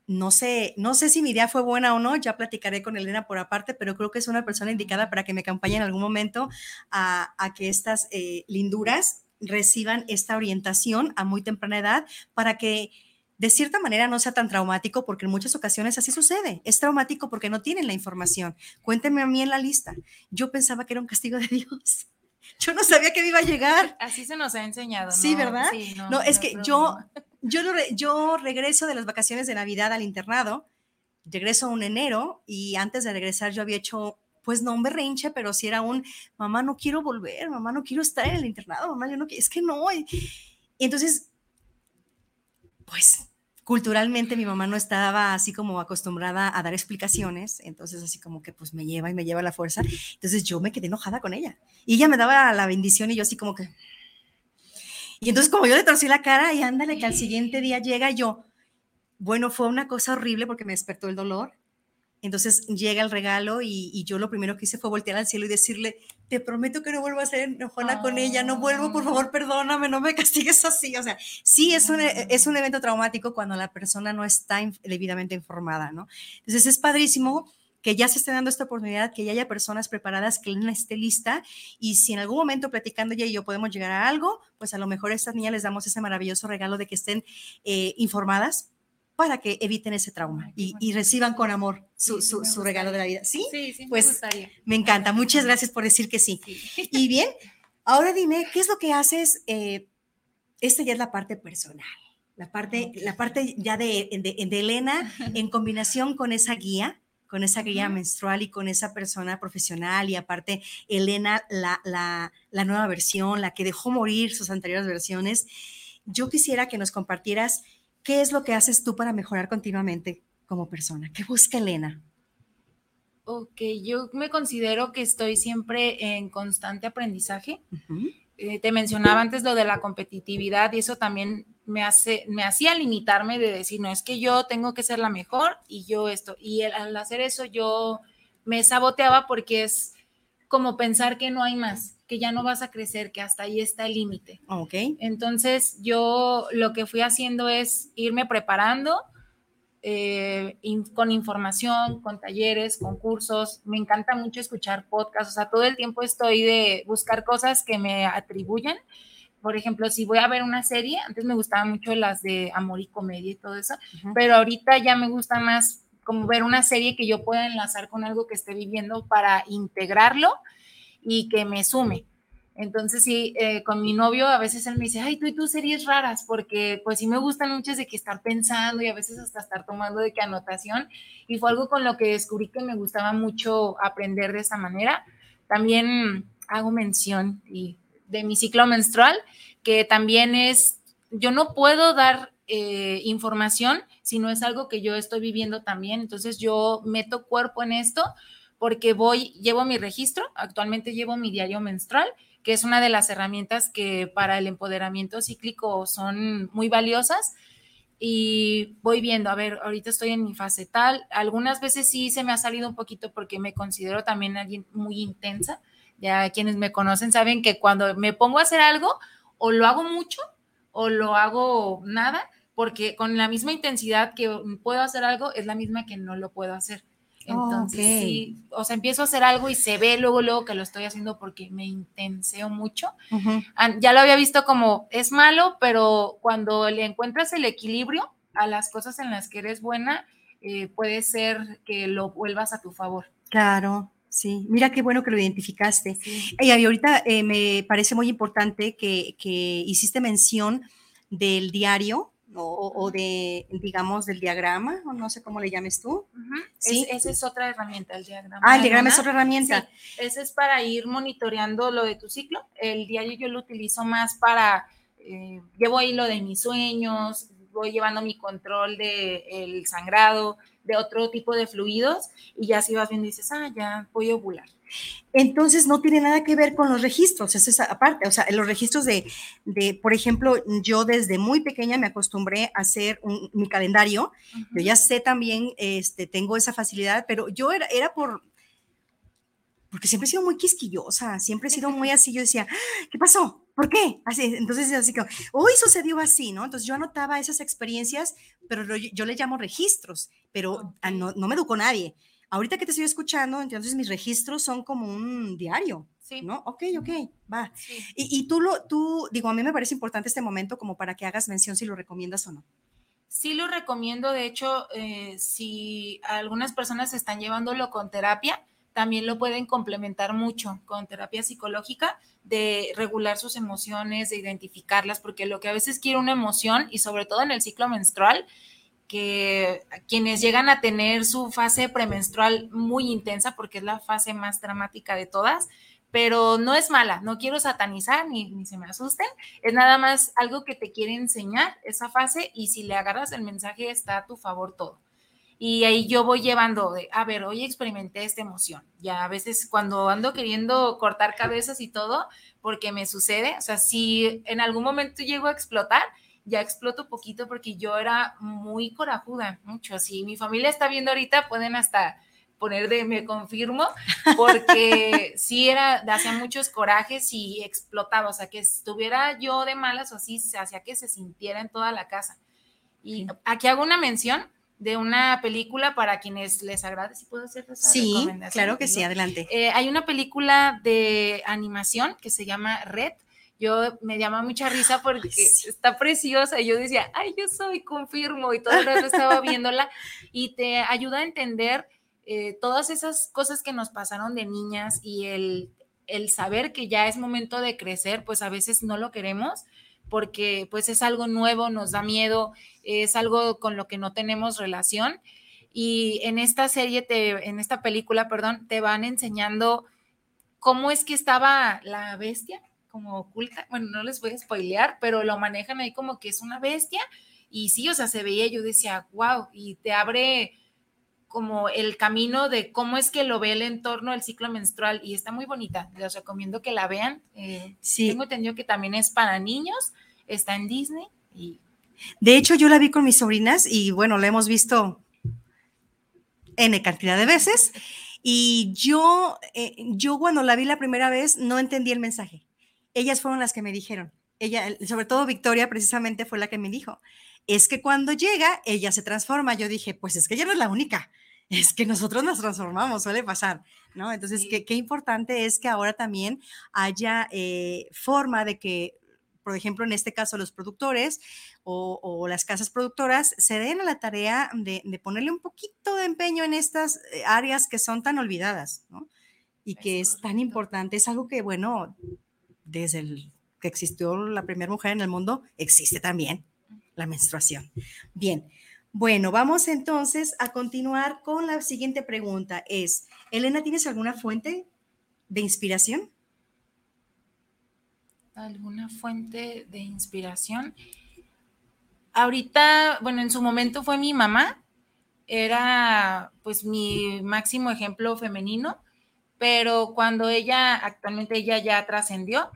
Speaker 1: no sé, no sé si mi idea fue buena o no, ya platicaré con Elena por aparte, pero creo que es una persona indicada para que me acompañe en algún momento a, que estas eh, linduras reciban esta orientación a muy temprana edad para que de cierta manera no sea tan traumático, porque en muchas ocasiones así sucede. Es traumático porque no tienen la información. Cuéntenme a mí en la lista. Yo pensaba que era un castigo de Dios. Yo no sabía que me iba a llegar.
Speaker 3: Así se nos ha enseñado.
Speaker 1: Sí, ¿verdad? no, es que yo, yo, yo regreso de las vacaciones de Navidad al internado, regreso un enero y antes de regresar yo había hecho, pues no un berrinche, pero sí era un, mamá, no quiero volver, mamá, no quiero estar en el internado, mamá, yo no es que no. Y entonces, pues culturalmente mi mamá no estaba así como acostumbrada a dar explicaciones, entonces así como que pues me lleva y me lleva la fuerza, entonces yo me quedé enojada con ella. Y ella me daba la bendición y yo así como que... Y entonces como yo le torcí la cara y ándale que al siguiente día llega yo, bueno, fue una cosa horrible porque me despertó el dolor, entonces llega el regalo y, yo lo primero que hice fue voltear al cielo y decirle, te prometo que no vuelvo a ser enojona con ella, no vuelvo, por favor, perdóname, no me castigues así. O sea, sí es un, es un evento traumático cuando la persona no está debidamente informada, ¿no? Entonces es padrísimo que ya se esté dando esta oportunidad, que ya haya personas preparadas, que Elena esté lista y si en algún momento platicando ella y yo podemos llegar a algo, pues a lo mejor a estas niñas les damos ese maravilloso regalo de que estén eh, informadas para que eviten ese trauma y, y reciban con amor su, regalo de la vida. ¿Sí?
Speaker 3: Sí, sí,
Speaker 1: Pues,
Speaker 3: me gustaría.
Speaker 1: Me encanta. Muchas gracias por decir que sí. Y bien, ahora dime, ¿qué es lo que haces? Eh, esta ya es la parte personal, la parte, la parte ya de, de- de Elena en combinación con esa guía, con esa guía menstrual y con esa persona profesional y aparte Elena, la, la, la nueva versión, la que dejó morir sus anteriores versiones. Yo quisiera que nos compartieras qué es lo que haces tú para mejorar continuamente como persona. ¿Qué busca Elena?
Speaker 3: Ok, yo me considero que estoy siempre en constante aprendizaje. Eh, te mencionaba antes lo de la competitividad y eso también me hace, me hacía limitarme de decir, no, es que yo tengo que ser la mejor y yo esto. Y el- al hacer eso yo me saboteaba porque es como pensar que no hay más, que ya no vas a crecer, que hasta ahí está el límite.
Speaker 1: Ok.
Speaker 3: Entonces yo lo que fui haciendo es irme preparando eh, in- con información, con talleres, con cursos. Me encanta mucho escuchar podcasts, o sea, todo el tiempo estoy de buscar cosas que me atribuyan. Por ejemplo, si voy a ver una serie, antes me gustaban mucho las de amor y comedia y todo eso, pero ahorita ya me gusta más como ver una serie que yo pueda enlazar con algo que esté viviendo para integrarlo y que me sume. Entonces, sí, eh, con mi novio a veces él me dice, ay, tú y tus series raras, porque pues sí me gustan muchas de que estar pensando y a veces hasta estar tomando de que anotación. Y fue algo con lo que descubrí que me gustaba mucho aprender de esa manera. También hago mención y de mi ciclo menstrual, que también es, yo no puedo dar eh, información si no es algo que yo estoy viviendo también. Entonces yo meto cuerpo en esto porque voy, llevo mi registro, actualmente llevo mi diario menstrual, que es una de las herramientas que para el empoderamiento cíclico son muy valiosas. Y voy viendo, a ver, ahorita estoy en mi fase tal. Algunas veces sí se me ha salido un poquito porque me considero también alguien muy intensa. Ya quienes me conocen saben que cuando me pongo a hacer algo, o lo hago mucho o lo hago nada, porque con la misma intensidad que puedo hacer algo es la misma que no lo puedo hacer. Entonces,
Speaker 1: Ok.
Speaker 3: sí, o sea, empiezo a hacer algo y se ve luego, luego que lo estoy haciendo porque me intenseo mucho. Ah, Ya lo había visto como es malo, pero cuando le encuentras el equilibrio a las cosas en las que eres buena, eh, puede ser que lo vuelvas a tu favor.
Speaker 1: Claro, sí. Mira qué bueno que lo identificaste.
Speaker 3: Sí.
Speaker 1: Y ahorita eh, me parece muy importante que, que hiciste mención del diario o, de, digamos, del diagrama, o no sé cómo le llames tú. Sí.
Speaker 3: Es- esa es otra herramienta, el diagrama.
Speaker 1: Ah, el diagrama es otra herramienta.
Speaker 3: Sí, ese es para ir monitoreando lo de tu ciclo. El diario yo lo utilizo más para, eh, llevo ahí lo de mis sueños, voy llevando mi control de el sangrado, de otro tipo de fluidos, y ya si vas viendo dices, ah, ya voy a ovular.
Speaker 1: Entonces no tiene nada que ver con los registros, eso es aparte, o sea, los registros de, de, por ejemplo, yo desde muy pequeña me acostumbré a hacer un- mi calendario, yo ya sé también, este, tengo esa facilidad, pero yo era, era por, porque siempre he sido muy quisquillosa, siempre he sido muy así, yo decía, "Ah, ¿qué pasó? ¿Por qué? Así, entonces, así como, hoy sucedió así, ¿no? Entonces yo anotaba esas experiencias, pero lo- yo le llamo registros, pero no, no me educó nadie. Ahorita que te estoy escuchando, entonces mis registros son como un diario,
Speaker 3: Sí.
Speaker 1: ¿no? Ok, ok, va.
Speaker 3: Sí.
Speaker 1: Y, y tú, lo, tú, digo, a mí me parece importante este momento como para que hagas mención si lo recomiendas o no.
Speaker 3: Sí lo recomiendo, de hecho, eh, si algunas personas están llevándolo con terapia, también lo pueden complementar mucho con terapia psicológica, de regular sus emociones, de identificarlas, porque lo que a veces quiere una emoción, y sobre todo en el ciclo menstrual, que quienes llegan a tener su fase premenstrual muy intensa, porque es la fase más dramática de todas, pero no es mala, no quiero satanizar ni, ni se me asusten, es nada más algo que te quiere enseñar esa fase y si le agarras el mensaje está a tu favor todo. Y ahí yo voy llevando a ver, hoy experimenté esta emoción. Ya a veces cuando ando queriendo cortar cabezas y todo, porque me sucede, o sea, si en algún momento llego a explotar, ya exploto poquito porque yo era muy corajuda, mucho. Si mi familia está viendo ahorita, pueden hasta poner de me confirmo, porque sí era, hacía muchos corajes y explotaba, o sea, que estuviera yo de malas o así, se hacía que se sintiera en toda la casa. Y aquí hago una mención de una película para quienes les agrade, si puedo hacer esa
Speaker 1: Sí, claro que sí, adelante.
Speaker 3: eh, hay una película de animación que se llama Red. Yo me llama mucha risa porque está preciosa. Y yo decía, ay, yo soy, confirmo. Y todo el rato estaba viéndola y te ayuda a entender eh, todas esas cosas que nos pasaron de niñas y el, el saber que ya es momento de crecer, pues a veces no lo queremos porque pues es algo nuevo, nos da miedo, es algo con lo que no tenemos relación. Y en esta serie, te, en esta película, perdón, te van enseñando cómo es que estaba la bestia, como oculta. Bueno, no les voy a spoilear, pero lo manejan ahí como que es una bestia. Y sí, o sea, se veía, yo decía, wow, y te abre como el camino de cómo es que lo ve el entorno, el ciclo menstrual, y está muy bonita. Les recomiendo que la vean. Eh,
Speaker 1: Sí.
Speaker 3: Tengo entendido que también es para niños, está en Disney y
Speaker 1: De hecho, yo la vi con mis sobrinas y bueno, la hemos visto N cantidad de veces. Y yo, eh, yo cuando la vi la primera vez no entendí el mensaje. Ellas fueron las que me dijeron. Ella, sobre todo Victoria, precisamente fue la que me dijo. Es que cuando llega, ella se transforma. Yo dije, pues es que ella no es la única. Es que nosotros nos transformamos, suele pasar, ¿no? Entonces,
Speaker 3: Sí.
Speaker 1: qué, qué importante es que ahora también haya eh, forma de que, por ejemplo, en este caso, los productores o, o las casas productoras se den a la tarea de, de ponerle un poquito de empeño en estas eh, áreas que son tan olvidadas, ¿no? Y que es, tan importante, es algo que, bueno, desde el que existió la primera mujer en el mundo, existe también la menstruación. Bien, bueno, vamos entonces a continuar con la siguiente pregunta. Es, Elena, ¿tienes alguna fuente de inspiración?
Speaker 3: alguna fuente de inspiración. Ahorita, bueno, en su momento fue mi mamá, era pues mi máximo ejemplo femenino, pero cuando ella, actualmente ella ya trascendió,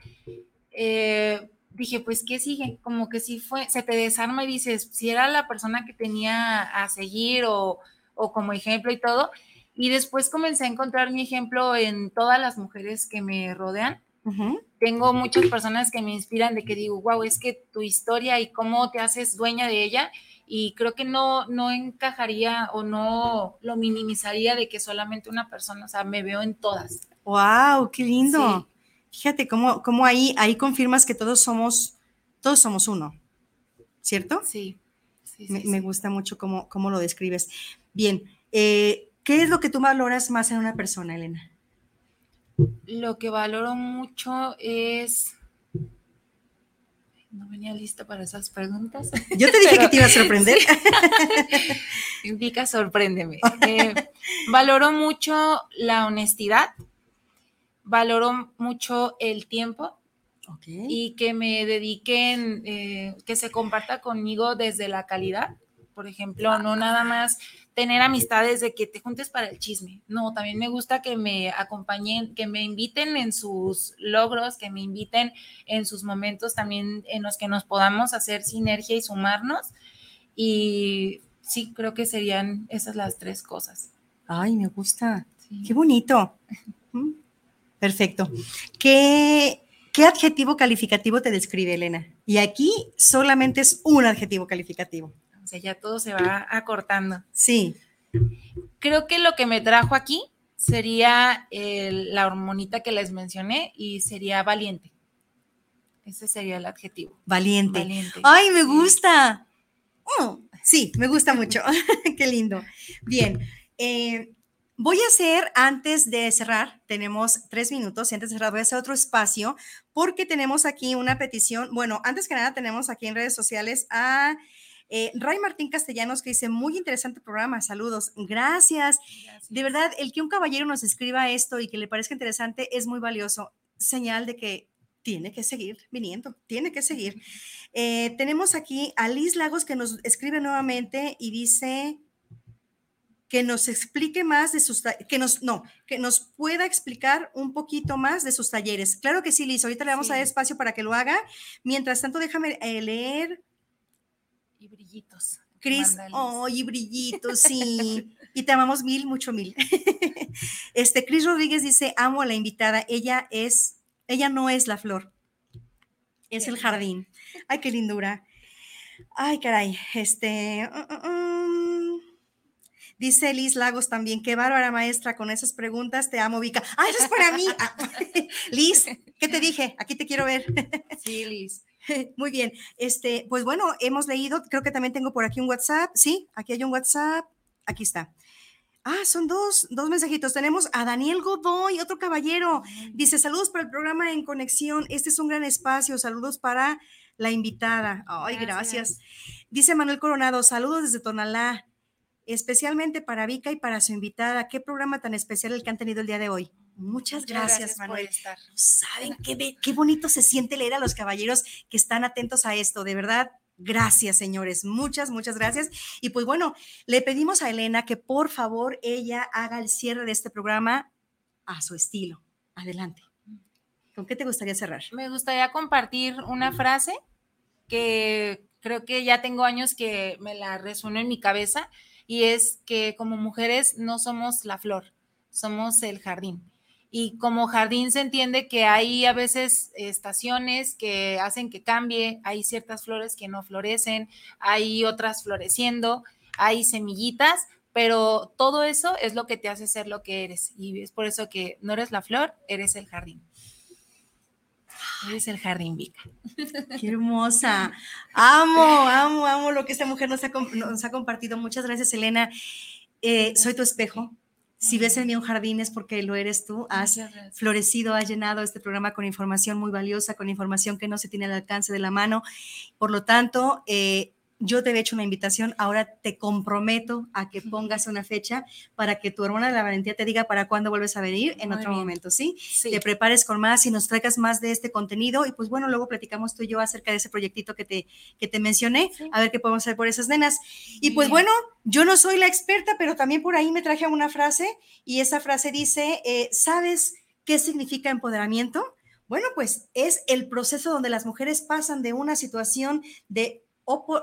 Speaker 3: eh, dije, pues, ¿qué sigue? Como que sí fue, se te desarma y dices, si era la persona que tenía a seguir o, o como ejemplo y todo. Y después comencé a encontrar mi ejemplo en todas las mujeres que me rodean. Tengo muchas personas que me inspiran de que digo, wow, es que tu historia y cómo te haces dueña de ella. Y creo que no, no encajaría o no lo minimizaría de que solamente una persona, o sea, me veo en todas.
Speaker 1: ¡Wow! ¡Qué lindo! Fíjate cómo, cómo ahí, ahí confirmas que todos somos, todos somos uno, ¿cierto?
Speaker 3: Sí. sí,
Speaker 1: Me,
Speaker 3: sí,
Speaker 1: me
Speaker 3: sí.
Speaker 1: gusta mucho cómo, cómo lo describes. Bien, eh, ¿qué es lo que tú valoras más en una persona, Elena?
Speaker 3: Lo que valoro mucho es... No venía lista para esas preguntas.
Speaker 1: Yo te dije
Speaker 3: Pero-
Speaker 1: que te iba a sorprender.
Speaker 3: Indica, sorpréndeme. Eh, valoro mucho la honestidad, valoro mucho el tiempo
Speaker 1: Ok.
Speaker 3: y que me dediquen, eh, que se comparta conmigo desde la calidad. Por ejemplo, no nada más tener amistades de que te juntes para el chisme. No, también me gusta que me acompañen, que me inviten en sus logros, que me inviten en sus momentos también en los que nos podamos hacer sinergia y sumarnos. Y sí, creo que serían esas las tres cosas.
Speaker 1: Ay, me gusta.
Speaker 3: Sí.
Speaker 1: Qué bonito. Perfecto. ¿Qué, ¿Qué adjetivo calificativo te describe, Elena? Y aquí solamente es un adjetivo calificativo.
Speaker 3: O sea, ya todo se va acortando.
Speaker 1: Sí.
Speaker 3: Creo que lo que me trajo aquí sería el- la hormonita que les mencioné y sería valiente. Ese sería el adjetivo.
Speaker 1: Valiente.
Speaker 3: Valiente.
Speaker 1: Ay, me gusta. Oh, sí, me gusta mucho. Qué lindo. Bien. eh, voy a hacer, antes de cerrar, tenemos tres minutos, y antes de cerrar voy a hacer otro espacio, porque tenemos aquí una petición. Bueno, antes que nada, tenemos aquí en redes sociales a eh, Ray Martín Castellanos, que dice, muy interesante programa, saludos. Gracias. De verdad, el que un caballero nos escriba esto y que le parezca interesante es muy valioso. Señal de que tiene que seguir viniendo, tiene que seguir. Eh, tenemos aquí a Liz Lagos que nos escribe nuevamente y dice que nos explique más de sus, que nos, no, que nos pueda explicar un poquito más de sus talleres. Claro que sí, Liz, ahorita le vamos a dar espacio para que lo haga. Mientras tanto, déjame eh, leer
Speaker 3: Y brillitos.
Speaker 1: Cris, oye, brillito, sí. Y te amamos mil, mucho mil. Este, Cris Rodríguez dice, amo a la invitada, ella es, ella no es la flor, es el jardín. Ay, qué lindura. Ay, caray, este, mm, mm, mm. Dice Liz Lagos también, qué bárbara maestra con esas preguntas, te amo, Vika. Ah, eso es para mí. Liz, ¿qué te dije? Aquí te quiero ver.
Speaker 3: Sí, Liz.
Speaker 1: Muy bien. Este, pues bueno, hemos leído, creo que también tengo por aquí un WhatsApp. Sí, aquí hay un WhatsApp. Aquí está. Ah, son dos, dos mensajitos. Tenemos a Daniel Godoy, otro caballero. Dice, saludos para el programa En Conexión. Este es un gran espacio. Saludos para la invitada. Ay, gracias. Dice Manuel Coronado, saludos desde Tonalá, especialmente para Vika y para su invitada. Qué programa tan especial el que han tenido el día de hoy. Muchas gracias, Manuel. Saben qué, qué bonito se siente leer a los caballeros que están atentos a esto, de verdad. Gracias, señores. Muchas, muchas gracias. Y pues bueno, le pedimos a Elena que por favor ella haga el cierre de este programa a su estilo. Adelante. ¿Con qué te gustaría cerrar?
Speaker 3: Me gustaría compartir una frase que creo que ya tengo años que me la resueno en mi cabeza y es que como mujeres no somos la flor, somos el jardín. Y como jardín se entiende que hay a veces estaciones que hacen que cambie, hay ciertas flores que no florecen, hay otras floreciendo, hay semillitas, pero todo eso es lo que te hace ser lo que eres. Y es por eso que no eres la flor, eres el jardín. Eres el jardín, Vika.
Speaker 1: Qué hermosa. Amo, amo, amo lo que esta mujer nos ha, compartido. Muchas gracias, Elena. Eh, soy tu espejo. Si ves en mí un jardín es porque lo eres tú. Has florecido, has llenado este programa con información muy valiosa, con información que no se tiene al alcance de la mano. Por lo tanto, eh, yo te he hecho una invitación, ahora te comprometo a que pongas una fecha para que tu hermana de la valentía te diga para cuándo vuelves a venir en otro momento, ¿sí? Te prepares con más y nos traigas más de este contenido y pues bueno, luego platicamos tú y yo acerca de ese proyectito que te, que te mencioné, a ver qué podemos hacer por esas nenas. Y pues bueno, yo no soy la experta, pero también por ahí me traje una frase y esa frase dice, eh, ¿sabes qué significa empoderamiento? Bueno, pues es el proceso donde las mujeres pasan de una situación de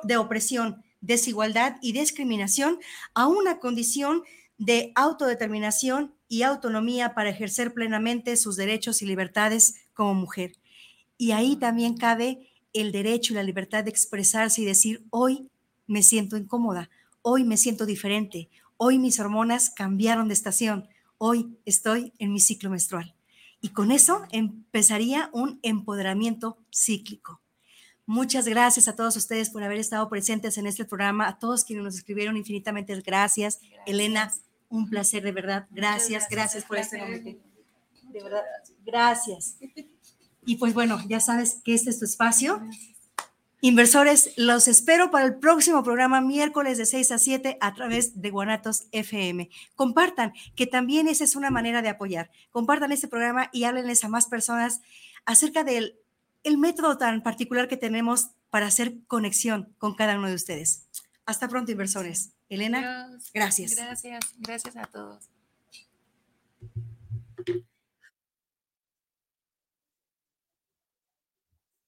Speaker 1: de opresión, desigualdad y discriminación a una condición de autodeterminación y autonomía para ejercer plenamente sus derechos y libertades como mujer. Y ahí también cabe el derecho y la libertad de expresarse y decir, hoy me siento incómoda, hoy me siento diferente, hoy mis hormonas cambiaron de estación, hoy estoy en mi ciclo menstrual. Y con eso empezaría un empoderamiento cíclico. Muchas gracias a todos ustedes por haber estado presentes en este programa, a todos quienes nos escribieron infinitamente gracias. Elena, un placer de verdad. Gracias, gracias, por este momento. De verdad, gracias. Y pues bueno, ya sabes que este es tu espacio. Inversores, los espero para el próximo programa miércoles de 6 a 7 a través de Guanatos FM. Compartan, que también esa es una manera de apoyar. Compartan este programa y háblenles a más personas acerca del el método tan particular que tenemos para hacer conexión con cada uno de ustedes. Hasta pronto, inversores. Elena, gracias.
Speaker 3: Gracias, gracias a todos.